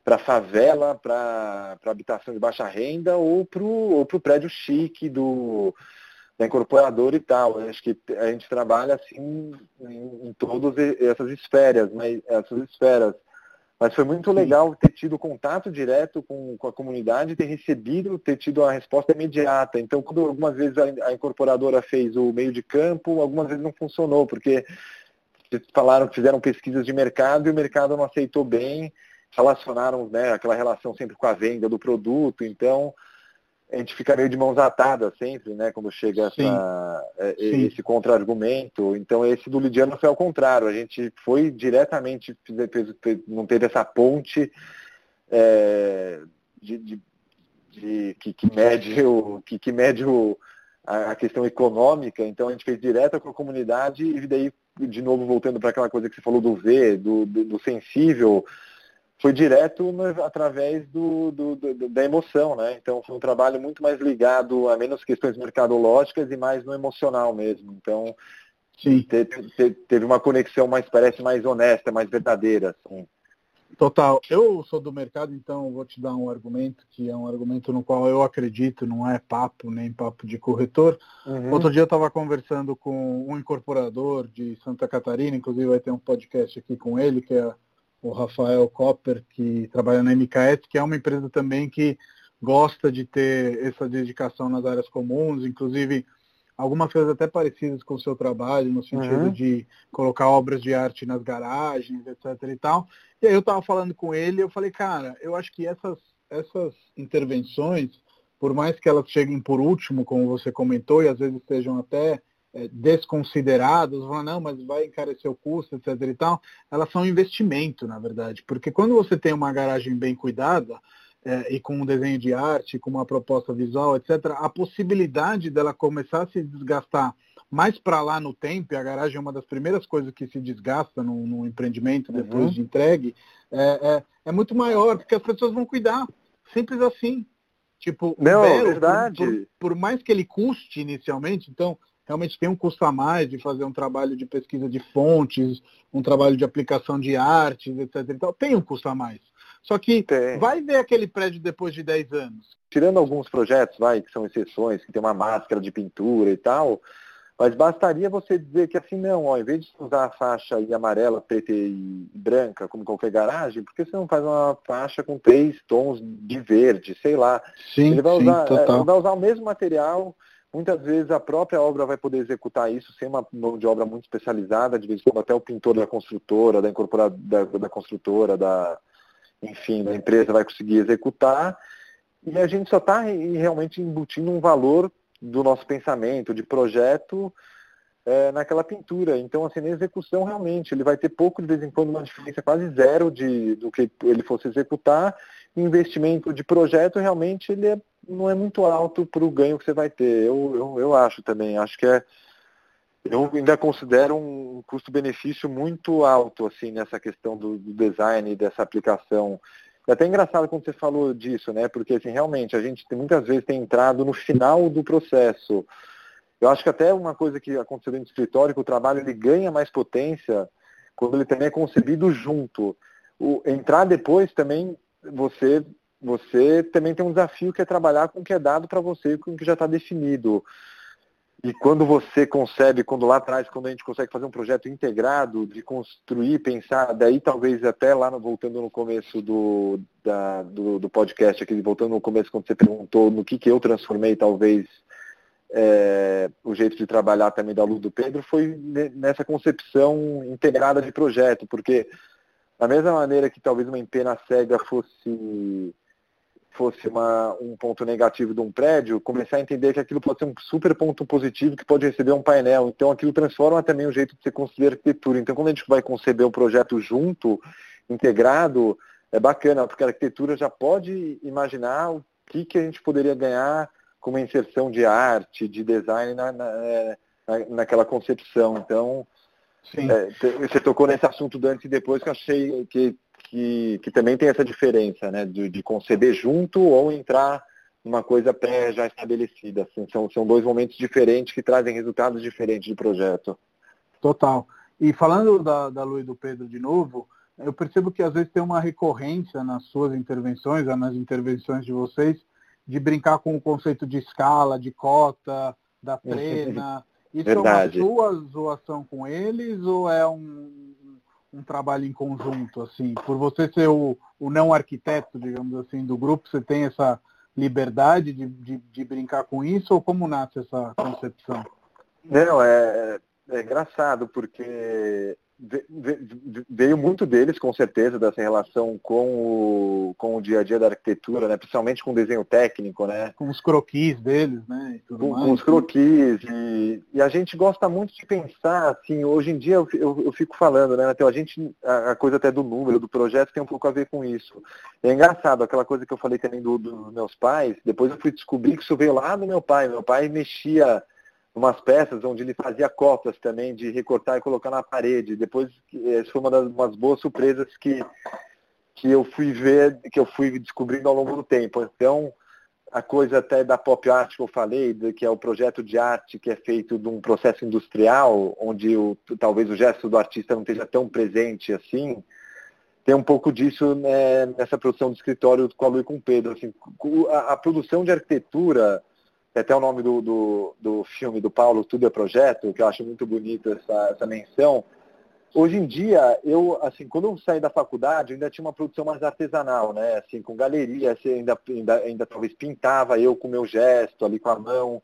para favela, para habitação de baixa renda ou para o prédio chique do, da incorporadora e tal. Eu acho que a gente trabalha assim em, em todas essas esferas, mas essas esferas. Mas foi muito legal ter tido contato direto com, com a comunidade, ter recebido, ter tido a resposta imediata. Então, quando algumas vezes a, a incorporadora fez o meio de campo, algumas vezes não funcionou, porque falaram, fizeram pesquisas de mercado e o mercado não aceitou bem, relacionaram né, aquela relação sempre com a venda do produto. Então, a gente fica meio de mãos atadas sempre, né, quando chega essa, é, esse contra-argumento. Então esse do Lidiano foi ao contrário, a gente foi diretamente, não teve essa ponte é, de, de, de, que, que, mede, o, que, que mede o, a, a, questão econômica, então a gente fez direto com a comunidade e daí, de novo, voltando para aquela coisa que você falou do ver, do, do, do sensível, foi direto através do, do, do, da emoção, né? Então foi um trabalho muito mais ligado a menos questões mercadológicas e mais no emocional mesmo. Então Sim. Teve, teve uma conexão mais, parece mais honesta, mais verdadeira. Assim. Total. Eu sou do mercado, então vou te dar um argumento que é um argumento no qual eu acredito, não é papo nem papo de corretor. Uhum. Outro dia eu estava conversando com um incorporador de Santa Catarina, inclusive vai ter um podcast aqui com ele, que é o Rafael Copper, que trabalha na MKS, que é uma empresa também que gosta de ter essa dedicação nas áreas comuns, inclusive algumas coisas até parecidas com o seu trabalho, no sentido uhum. de colocar obras de arte nas garagens, etc e tal. E aí eu estava falando com ele, eu falei, cara, eu acho que essas, essas intervenções, por mais que elas cheguem por último, como você comentou, e às vezes sejam até é, desconsideradas, vão, não, mas vai encarecer o custo, etc e tal, elas são investimento, na verdade. Porque quando você tem uma garagem bem cuidada, é, e com um desenho de arte, com uma proposta visual, etc., a possibilidade dela começar a se desgastar mais para lá no tempo, e a garagem é uma das primeiras coisas que se desgasta no, no empreendimento depois uhum. de entregue, é, é, é, muito maior, porque as pessoas vão cuidar. Simples assim. Tipo, Não, verdade. Por, por, por, mais que ele custe inicialmente, então, realmente tem um custo a mais de fazer um trabalho de pesquisa de fontes, um trabalho de aplicação de artes, etc. Então, tem um custo a mais. Só que tem. vai ver aquele prédio depois de 10 anos. Tirando alguns projetos, vai, que são exceções, que tem uma máscara de pintura e tal, mas bastaria você dizer que assim, não, ó, em vez de usar a faixa amarela, preta e branca, como qualquer garagem, por que você não faz uma faixa com três tons de verde, sei lá. Sim, Ele vai sim, usar, é, ele vai usar o mesmo material, Muitas vezes a própria obra vai poder executar isso sem uma mão de obra muito especializada, de vez em quando até o pintor da construtora, da incorporada da, da construtora, da, enfim, da empresa vai conseguir executar. E a gente só está realmente embutindo um valor do nosso pensamento, de projeto, é, naquela pintura. Então, assim, na execução, realmente, ele vai ter pouco, de vez em quando, uma diferença quase zero de, do que ele fosse executar. Investimento de projeto, realmente, ele é não é muito alto para o ganho que você vai ter. Eu, eu, eu acho também. Acho que é. Eu ainda considero um custo-benefício muito alto assim nessa questão do, do design dessa aplicação. É até engraçado quando você falou disso, né? Porque assim, realmente a gente muitas vezes tem entrado no final do processo. Eu acho que até uma coisa que aconteceu dentro do escritório, que o trabalho ele ganha mais potência quando ele também é concebido junto. O, entrar depois também você você também tem um desafio que é trabalhar com o que é dado para você, com o que já está definido. E quando você concebe, quando lá atrás, quando a gente consegue fazer um projeto integrado, de construir, pensar, daí talvez até lá, no, voltando no começo do, da, do, do, podcast, aqui, voltando no começo, quando você perguntou no que, que eu transformei, talvez, é, o jeito de trabalhar também da Luz do Pedro foi nessa concepção integrada de projeto, porque da mesma maneira que talvez uma empena cega fosse fosse uma, um ponto negativo de um prédio, começar a entender que aquilo pode ser um super ponto positivo que pode receber um painel. Então aquilo transforma também o jeito de você construir arquitetura. Então quando a gente vai conceber um projeto junto, integrado, é bacana, porque a arquitetura já pode imaginar o que, que a gente poderia ganhar com uma inserção de arte, de design na, na, é, na naquela concepção. Então, é, você tocou nesse assunto antes e depois que eu achei que que, que também tem essa diferença, né? De, de conceber junto ou entrar numa coisa pré já estabelecida. Assim, são, são dois momentos diferentes que trazem resultados diferentes de projeto. Total. E falando da, da Lu e do Pedro de novo, eu percebo que às vezes tem uma recorrência nas suas intervenções, nas intervenções de vocês, de brincar com o conceito de escala, de cota, da trena. Isso Verdade. é uma sua zoação com eles ou é um, um trabalho em conjunto, assim? Por você ser o, o não arquiteto, digamos assim, do grupo, você tem essa liberdade de, de, de brincar com isso ou como nasce essa concepção? Não, é, é engraçado, porque veio muito deles, com certeza, dessa relação com o, com o dia a dia da arquitetura, né? principalmente com o desenho técnico, né? Com os croquis deles, né? Com, com, os croquis. E, e, a gente gosta muito de pensar, assim, hoje em dia eu, eu, eu fico falando, né, Então, a gente, a, a, coisa até do número, do projeto tem um pouco a ver com isso. É engraçado, aquela coisa que eu falei também dos do meus pais, depois eu fui descobrir que isso veio lá do meu pai. Meu pai mexia umas peças onde ele fazia cotas também de recortar e colocar na parede. Depois, essa foi uma das umas boas surpresas que, que eu fui ver, que eu fui descobrindo ao longo do tempo. Então, a coisa até da pop art que eu falei, que é o projeto de arte que é feito de um processo industrial, onde o, talvez o gesto do artista não esteja tão presente assim, tem um pouco disso né, nessa produção do escritório com a Lu e com o Pedro. Assim, a, a produção de arquitetura tem até o nome do, do, do, filme do Paulo, Tudo é Projeto, que eu acho muito bonito essa, essa menção. Hoje em dia, eu, assim, quando eu saí da faculdade, eu ainda tinha uma produção mais artesanal, né? Assim, com galeria, assim, ainda, ainda, ainda talvez pintava eu com o meu gesto ali com a mão.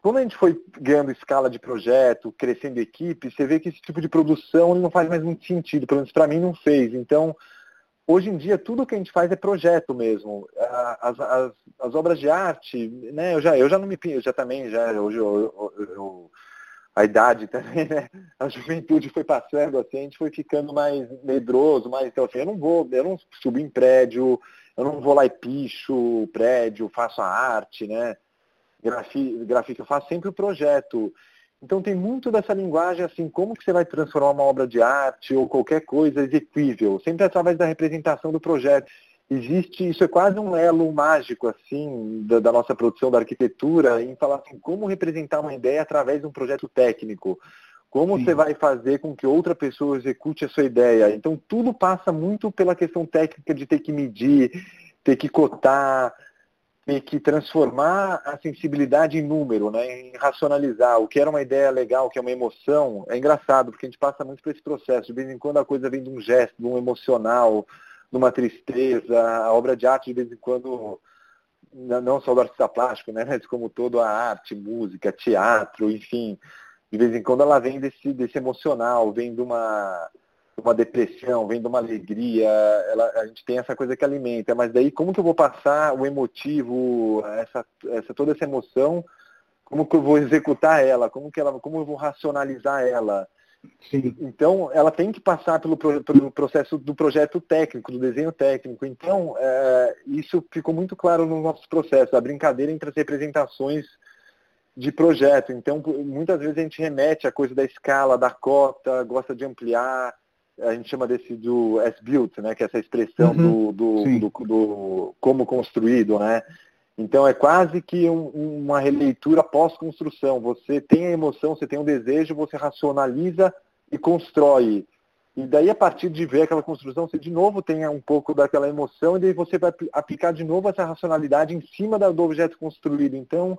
Quando a gente foi ganhando escala de projeto, crescendo equipe, você vê que esse tipo de produção não faz mais muito sentido, pelo menos para mim não fez. Então, Hoje em dia, tudo que a gente faz é projeto mesmo. As, as, as obras de arte, né, eu já, eu já não me eu já também, já, hoje eu, eu, eu, a idade também, né? A juventude foi passando, assim, a gente foi ficando mais medroso, mais, então assim, eu não vou, eu não subo em prédio, eu não vou lá e picho o prédio, faço a arte, né? Grafite, eu faço sempre o projeto. Então tem muito dessa linguagem, assim, como que você vai transformar uma obra de arte ou qualquer coisa execuível, sempre através da representação do projeto. Existe, isso é quase um elo mágico, assim, da, da nossa produção da arquitetura, em falar assim, como representar uma ideia através de um projeto técnico. Como Sim. você vai fazer com que outra pessoa execute a sua ideia? Então tudo passa muito pela questão técnica de ter que medir, ter que cotar, que transformar a sensibilidade em número, né, em racionalizar. O que era uma ideia legal, que é uma emoção, é engraçado, porque a gente passa muito por esse processo. De vez em quando a coisa vem de um gesto, de um emocional, de uma tristeza. A obra de arte, de vez em quando, não só do artista plástico, né, mas como todo a arte, música, teatro, enfim. De vez em quando ela vem desse, desse emocional, vem de uma uma depressão, vem de uma alegria, ela, a gente tem essa coisa que alimenta, mas daí como que eu vou passar o emotivo, essa, essa, toda essa emoção, como que eu vou executar ela, como que ela, como eu vou racionalizar ela? Sim. Então, ela tem que passar pelo, pelo processo do projeto técnico, do desenho técnico. Então, é, isso ficou muito claro no nosso processo, a brincadeira entre as representações de projeto. Então, muitas vezes a gente remete à coisa da escala, da cota, gosta de ampliar, a gente chama desse do S-Built, né, que é essa expressão uhum, do, do, do, do, como construído, né? Então é quase que um, uma releitura pós-construção. Você tem a emoção, você tem o um desejo, você racionaliza e constrói. E daí, a partir de ver aquela construção, você de novo tem um pouco daquela emoção, e daí você vai aplicar de novo essa racionalidade em cima do objeto construído. Então,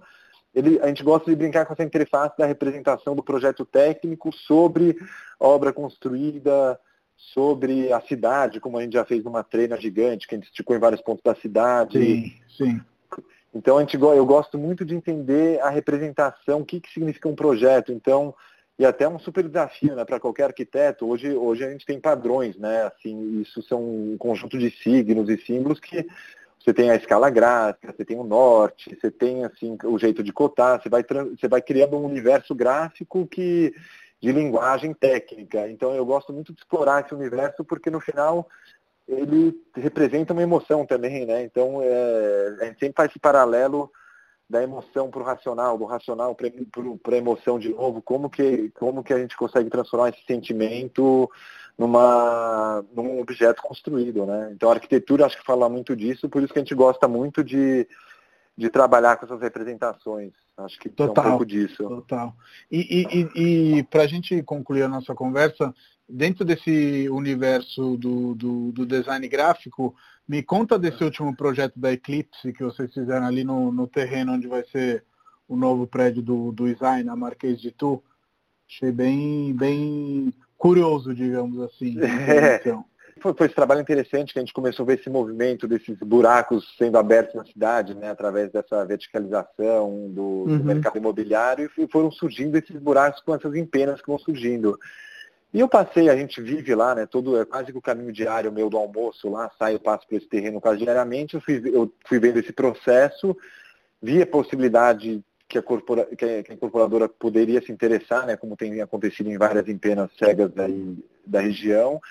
ele, a gente gosta de brincar com essa interface da representação do projeto técnico sobre a obra construída, sobre a cidade, como a gente já fez numa treina gigante, que a gente esticou em vários pontos da cidade. Sim, sim. Então a gente, eu gosto muito de entender a representação, o que, que significa um projeto. Então, e até um super desafio né, para qualquer arquiteto. Hoje, hoje a gente tem padrões, né? Assim, isso são um conjunto de signos e símbolos que você tem a escala gráfica, você tem o norte, você tem assim o jeito de cotar, você vai, você vai criando um universo gráfico que de linguagem técnica. Então eu gosto muito de explorar esse universo porque no final ele representa uma emoção também, né? Então é, a gente sempre faz esse paralelo da emoção para o racional, do racional para a emoção de novo, como que, como que a gente consegue transformar esse sentimento numa, num objeto construído, né? Então a arquitetura acho que fala muito disso, por isso que a gente gosta muito de, de trabalhar com essas representações. Acho que total, é um pouco disso. Total. E, e, e para a gente concluir a nossa conversa, dentro desse universo do, do, do, design gráfico, me conta desse último projeto da Eclipse que vocês fizeram ali no, no terreno onde vai ser o novo prédio do, do design, na Marquês de Tu. Achei bem, bem curioso, digamos assim. É. Foi, foi esse trabalho interessante que a gente começou a ver esse movimento desses buracos sendo abertos na cidade, né, através dessa verticalização do, uhum. do mercado imobiliário, e foram surgindo esses buracos com essas empenas que vão surgindo. E eu passei, a gente vive lá, né? Todo, é quase que o caminho diário meu do almoço lá, saio, passo por esse terreno quase diariamente, eu fui, eu fui vendo esse processo, vi a possibilidade que a, corpora, que a, incorporadora poderia se interessar, né? Como tem acontecido em várias empenas cegas daí, da região.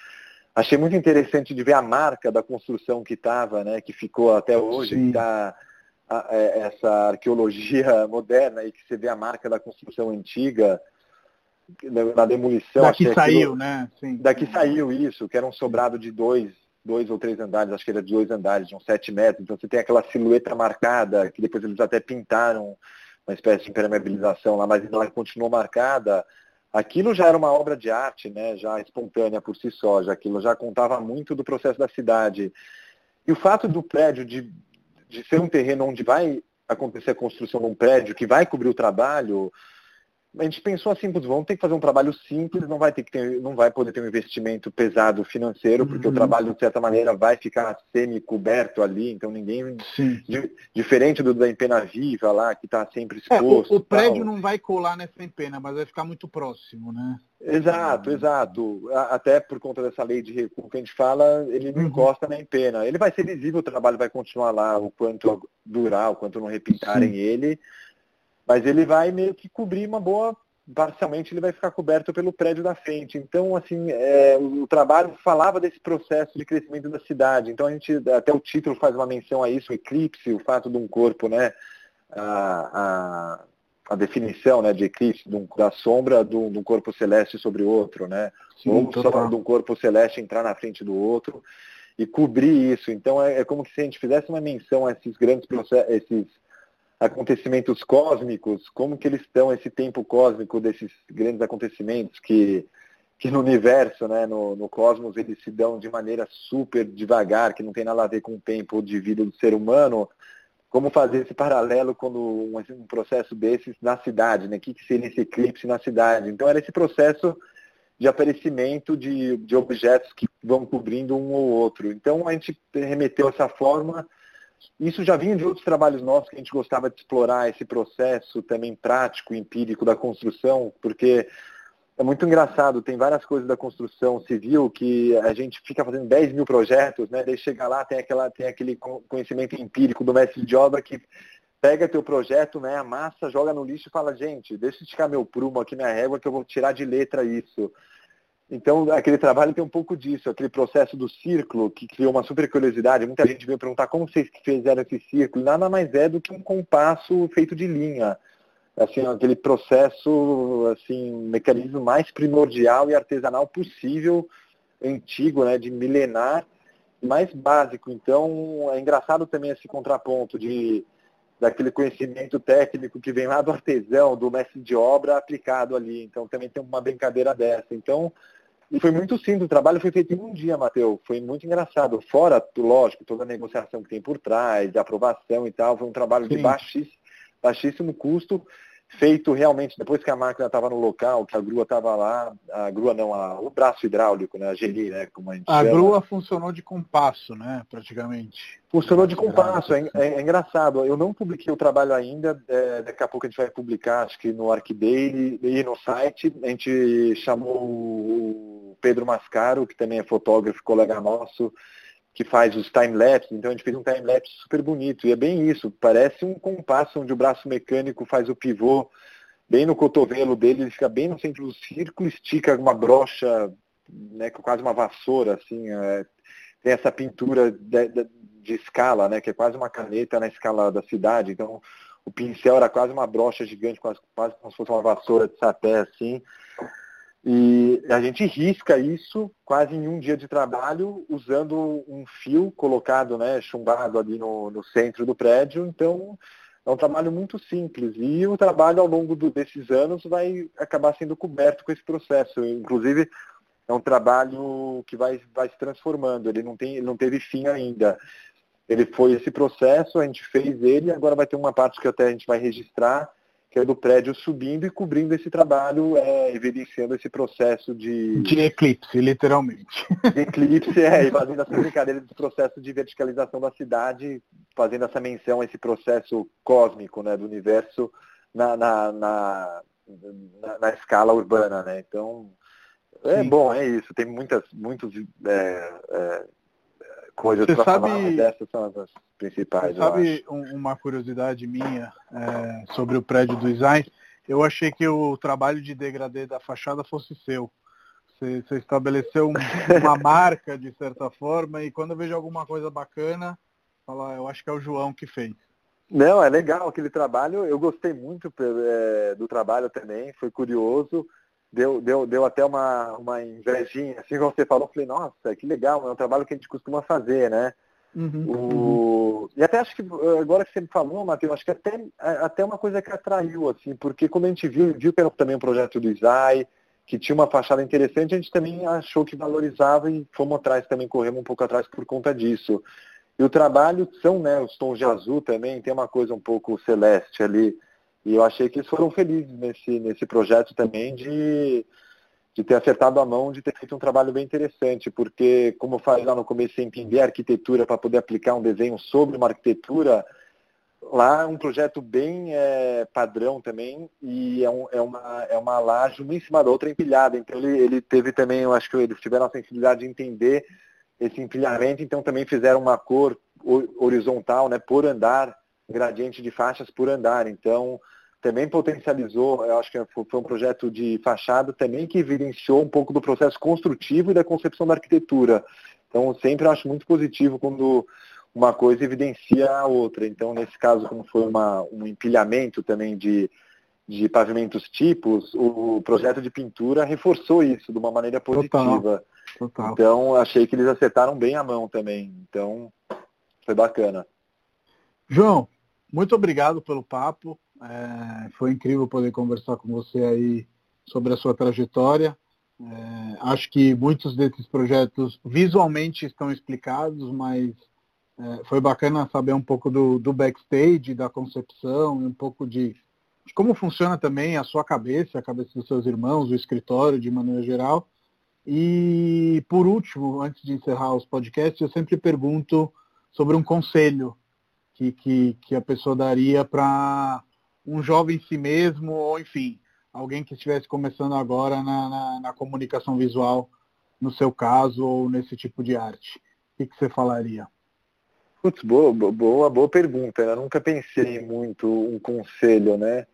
Achei muito interessante de ver a marca da construção que estava, né? Que ficou até hoje, que tá, a, é, essa arqueologia moderna e que você vê a marca da construção antiga, na demolição. Daqui saiu, aquilo, né? Sim. Daqui saiu isso, que era um sobrado de dois, dois ou três andares, acho que era de dois andares, de uns sete metros. Então você tem aquela silhueta marcada, que depois eles até pintaram uma espécie de impermeabilização lá, mas ela continuou marcada. Aquilo já era uma obra de arte, né? Já espontânea por si só, já aquilo já contava muito do processo da cidade. E o fato do prédio de, de ser um terreno onde vai acontecer a construção de um prédio que vai cobrir o trabalho, a gente pensou assim, vamos ter que fazer um trabalho simples, não vai ter que ter, não vai poder ter um investimento pesado financeiro, porque uhum. o trabalho, de certa maneira, vai ficar semi-coberto ali, então ninguém. Di, diferente do da empena viva lá, que está sempre exposto. É, o, o prédio não vai colar nessa empena, mas vai ficar muito próximo, né? Exato, exato. Até por conta dessa lei de recuo que a gente fala, ele não uhum. encosta na empena. Ele vai ser visível, o trabalho vai continuar lá, o quanto durar, o quanto não repintarem Sim. ele mas ele vai meio que cobrir uma boa, parcialmente ele vai ficar coberto pelo prédio da frente. Então, assim, é, o trabalho falava desse processo de crescimento da cidade. Então a gente, até o título faz uma menção a isso, o eclipse, o fato de um corpo, né? A, a, a definição né, de eclipse, de um, da sombra de um, corpo celeste sobre outro, né? Sim, Ou só de um corpo celeste entrar na frente do outro e cobrir isso. Então é, é como se a gente fizesse uma menção a esses grandes processos, esses acontecimentos cósmicos, como que eles estão, esse tempo cósmico desses grandes acontecimentos que, que no universo, né, no, no cosmos, eles se dão de maneira super devagar, que não tem nada a ver com o tempo de vida do ser humano, como fazer esse paralelo quando um, um processo desses na cidade, né? O que, que seria esse eclipse na cidade? Então era esse processo de aparecimento de, de objetos que vão cobrindo um ou outro. Então a gente remeteu essa forma isso já vinha de outros trabalhos nossos que a gente gostava de explorar esse processo também prático, empírico da construção, porque é muito engraçado, tem várias coisas da construção civil que a gente fica fazendo 10 mil projetos, né? Daí chega lá, tem, aquela, tem aquele conhecimento empírico do mestre de obra que pega teu projeto, né, amassa, joga no lixo e fala, gente, deixa eu esticar meu prumo aqui, minha régua, que eu vou tirar de letra isso. Então, aquele trabalho tem um pouco disso, aquele processo do círculo, que criou uma super curiosidade. Muita gente veio perguntar como vocês fizeram esse círculo. Nada mais é do que um compasso feito de linha. Assim, aquele processo, assim, mecanismo mais primordial e artesanal possível, antigo, né, de milenar, mais básico. Então, é engraçado também esse contraponto de daquele conhecimento técnico que vem lá do artesão, do mestre de obra aplicado ali. Então também tem uma brincadeira dessa. Então, e foi muito simples, o trabalho foi feito em um dia, Matheus. Foi muito engraçado. Fora, lógico, toda a negociação que tem por trás, de aprovação e tal, foi um trabalho Sim. de baixíssimo, baixíssimo custo. Feito realmente, depois que a máquina estava no local, que a grua estava lá, a grua não, a, o braço hidráulico, né, a geli, né, como a gente A chama. grua funcionou de compasso, né, praticamente. Funcionou de compasso, é, é, é engraçado. Eu não publiquei o trabalho ainda, é, daqui a pouco a gente vai publicar, acho que no Arcdale e no site. A gente chamou o Pedro Mascaro, que também é fotógrafo, colega nosso, que faz os time-lapse, então a gente fez um time-lapse super bonito, e é bem isso, parece um compasso onde o braço mecânico faz o pivô bem no cotovelo dele, ele fica bem no centro do círculo, estica uma brocha, né, quase uma vassoura, assim, é, tem essa pintura de, de, de, escala, né, que é quase uma caneta na escala da cidade, então o pincel era quase uma brocha gigante, quase, quase como se fosse uma vassoura de sapé, assim, e a gente risca isso quase em um dia de trabalho, usando um fio colocado, né, chumbado ali no, no centro do prédio. Então, é um trabalho muito simples. E o trabalho ao longo do, desses anos vai acabar sendo coberto com esse processo. Inclusive, é um trabalho que vai, vai se transformando. Ele não, tem, ele não teve fim ainda. Ele foi esse processo, a gente fez ele, agora vai ter uma parte que até a gente vai registrar, que é do prédio subindo e cobrindo esse trabalho, é, evidenciando esse processo de... De eclipse, literalmente. De eclipse, é, e fazendo essa brincadeira do processo de verticalização da cidade, fazendo essa menção a esse processo cósmico, né, do universo na, na, na, na, na escala urbana, né, então... É Sim. bom, é isso. Tem muitas, muitos é, é, coisas para sabe... falar, mas essas são as principais. Você sabe uma curiosidade minha é, sobre o prédio do Design? Eu achei que o trabalho de degradê da fachada fosse seu. Você, você estabeleceu um, uma marca, de certa forma, e quando eu vejo alguma coisa bacana, fala, eu acho que é o João que fez. Não, é legal aquele trabalho. Eu gostei muito é, do trabalho também, foi curioso deu, deu, deu até uma, uma invejinha, assim como você falou, falei, nossa, que legal, é um trabalho que a gente costuma fazer, né? Uhum, o... Uhum. E até acho que agora que você me falou, Matheus, acho que até, até uma coisa que atraiu, assim, porque quando a gente viu, viu que era também um projeto do ISAI, que tinha uma fachada interessante, a gente também achou que valorizava e fomos atrás também, corremos um pouco atrás por conta disso. E o trabalho são né, os tons de azul também, tem uma coisa um pouco celeste ali. E eu achei que eles foram felizes nesse, nesse projeto também de, de ter acertado a mão, de ter feito um trabalho bem interessante, porque, como eu falei lá no começo, entender a arquitetura para poder aplicar um desenho sobre uma arquitetura, lá é um projeto bem é, padrão também, e é, um, é, uma, é uma laje uma em cima da outra empilhada. Então ele, ele teve também, eu acho que eles tiveram a sensibilidade de entender esse empilhamento, então também fizeram uma cor horizontal, né, por andar, gradiente de faixas por andar. Então, também potencializou, eu acho que foi um projeto de fachada também que evidenciou um pouco do processo construtivo e da concepção da arquitetura. Então, sempre acho muito positivo quando uma coisa evidencia a outra. Então, nesse caso, como foi uma, um empilhamento também de, de pavimentos tipos, o projeto de pintura reforçou isso de uma maneira positiva. Total, total. Então, achei que eles acertaram bem a mão também. Então, foi bacana. João, muito obrigado pelo papo. É, foi incrível poder conversar com você aí sobre a sua trajetória. É, acho que muitos desses projetos visualmente estão explicados, mas é, foi bacana saber um pouco do, do backstage, da concepção, e um pouco de, de, como funciona também a sua cabeça, a cabeça dos seus irmãos, o escritório de maneira geral. E por último, antes de encerrar os podcasts, eu sempre pergunto sobre um conselho que, que, que a pessoa daria para um jovem em si mesmo, ou enfim, alguém que estivesse começando agora na, na, na, comunicação visual, no seu caso, ou nesse tipo de arte? O que, que você falaria? Putz, boa, boa, boa pergunta. Eu nunca pensei muito um conselho, né?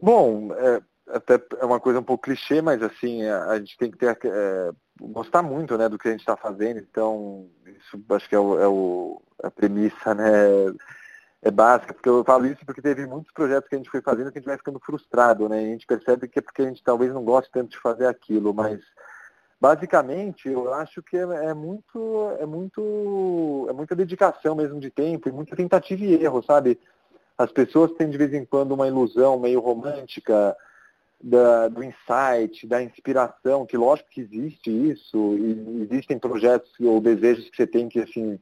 Bom, é, até é uma coisa um pouco clichê, mas assim, a, a gente tem que ter, é, gostar muito né, do que a gente está fazendo, então isso acho que é, o, é o, a premissa, né? É básica, porque eu falo isso porque teve muitos projetos que a gente foi fazendo que a gente vai ficando frustrado, né? E a gente percebe que é porque a gente talvez não goste tanto de fazer aquilo, mas basicamente eu acho que é, é muito, é muito, é muita dedicação mesmo de tempo e muita tentativa e erro, sabe? As pessoas têm de vez em quando uma ilusão meio romântica da, do insight, da inspiração, que lógico que existe isso, e existem projetos ou desejos que você tem que assim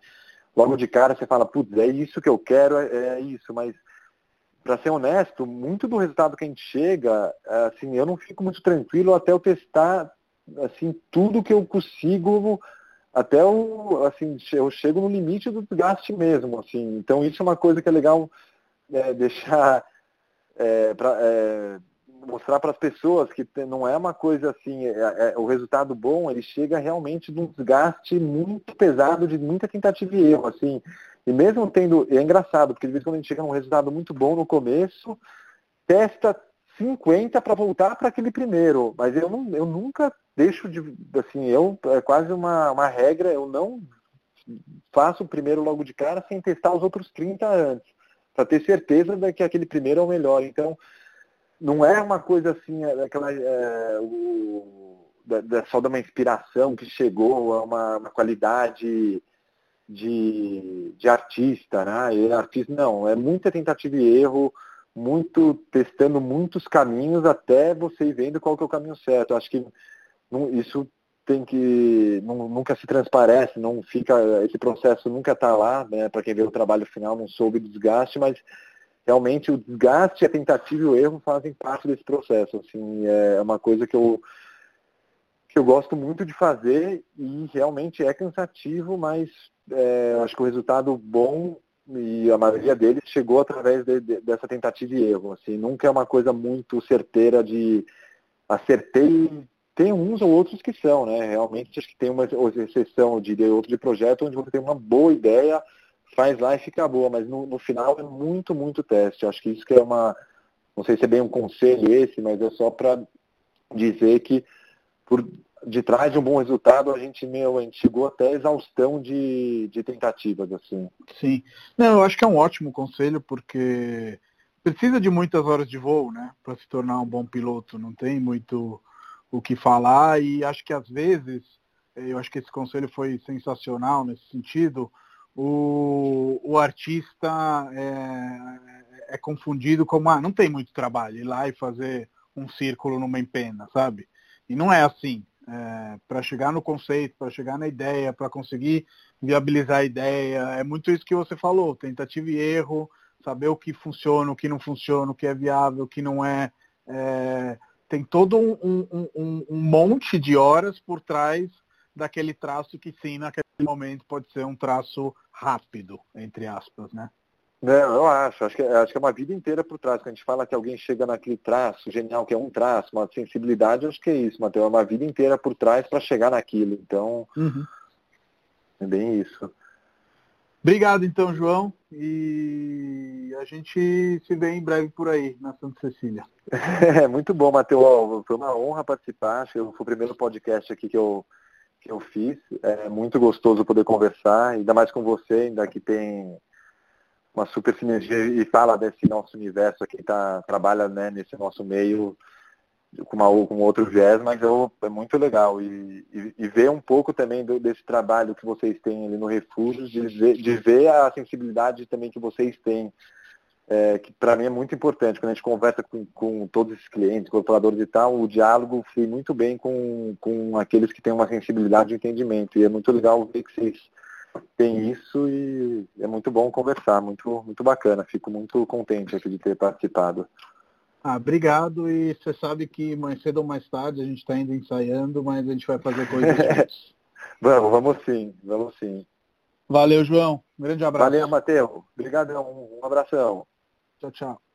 logo de cara você fala, putz, é isso que eu quero, é, é isso, mas para ser honesto, muito do resultado que a gente chega, assim, eu não fico muito tranquilo até eu testar assim tudo que eu consigo até o assim eu chego no limite do desgaste mesmo assim. Então isso é uma coisa que é legal é, deixar é, pra, é, mostrar para as pessoas que não é uma coisa assim é, é, o resultado bom ele chega realmente de um desgaste muito pesado de muita tentativa e erro assim e mesmo tendo é engraçado porque de vez quando a gente chega num resultado muito bom no começo testa 50 para voltar para aquele primeiro mas eu não eu nunca deixo de, assim, eu, é quase uma, uma regra, eu não faço o primeiro logo de cara sem testar os outros 30 antes, para ter certeza de que aquele primeiro é o melhor. Então, não é uma coisa assim, é, aquela, é, o, da, da, só de uma inspiração que chegou a uma, uma qualidade de, de artista, né? E artista não, é muita tentativa e erro, muito testando muitos caminhos até você ir vendo qual que é o caminho certo. acho que isso tem que nunca se transparece, não fica esse processo nunca está lá, né? Para quem vê o trabalho final não soube o desgaste, mas realmente o desgaste, a tentativa e o erro fazem parte desse processo. Assim, é uma coisa que eu que eu gosto muito de fazer e realmente é cansativo, mas é, acho que o resultado bom e a maioria deles chegou através de, de, dessa tentativa e erro. Assim, nunca é uma coisa muito certeira de acertei tem uns ou outros que são, né? Realmente acho que tem uma exceção de, de outro de projeto onde você tem uma boa ideia, faz lá e fica boa, mas no, no final é muito, muito teste. Acho que isso que é uma. Não sei se é bem um conselho esse, mas é só para dizer que por de trás de um bom resultado, a gente, meu, a gente chegou até a exaustão de, de tentativas, assim. Sim. Não, eu acho que é um ótimo conselho, porque precisa de muitas horas de voo, né? Para se tornar um bom piloto. Não tem muito o que falar e acho que às vezes, eh, eu acho que esse conselho foi sensacional nesse sentido, o, o artista é, é confundido como, ah, não tem muito trabalho, ir lá e fazer um círculo numa empena, sabe? E não é assim. É, para chegar no conceito, para chegar na ideia, para conseguir viabilizar a ideia, é muito isso que você falou, tentativa e erro, saber o que funciona, o que não funciona, o que é viável, o que não é, é tem todo um, um, um, um, monte de horas por trás daquele traço que sim, naquele momento pode ser um traço rápido, entre aspas, né? Não, eu acho. Acho que, acho que é uma vida inteira por trás. Quando a gente fala que alguém chega naquele traço genial, que é um traço, uma sensibilidade, acho que é isso, Matheus. É uma vida inteira por trás para chegar naquilo. Então, uhum. é bem isso. Obrigado, então, João. E a gente se vê em breve por aí, na Santa Cecília. É, muito bom, Matheus. Foi uma honra participar. Acho que foi o primeiro podcast aqui que eu, que eu fiz. É muito gostoso poder conversar, ainda mais com você, ainda que tem uma super sinergia e fala desse nosso universo aqui, tá, trabalha né, nesse nosso meio com, uma, com outro viés, mas eu, é muito legal. E, e, e ver um pouco também do, desse trabalho que vocês têm ali no Refúgio, de de ver a sensibilidade também que vocês têm, é, que para mim é muito importante. Quando a gente conversa com, com todos esses clientes, colaboradores e tal, o diálogo flui muito bem com, com aqueles que têm uma sensibilidade de entendimento. E é muito legal ver que vocês têm isso e é muito bom conversar, muito, muito bacana. Fico muito contente aqui de ter participado. Ah, obrigado. E você sabe que mais cedo ou mais tarde a gente está ainda ensaiando, mas a gente vai fazer coisas juntos. vamos, vamos sim, vamos sim. Valeu, João. Um grande abraço. Valeu, Matheus. Obrigadão. Um abração. Tchau, tchau.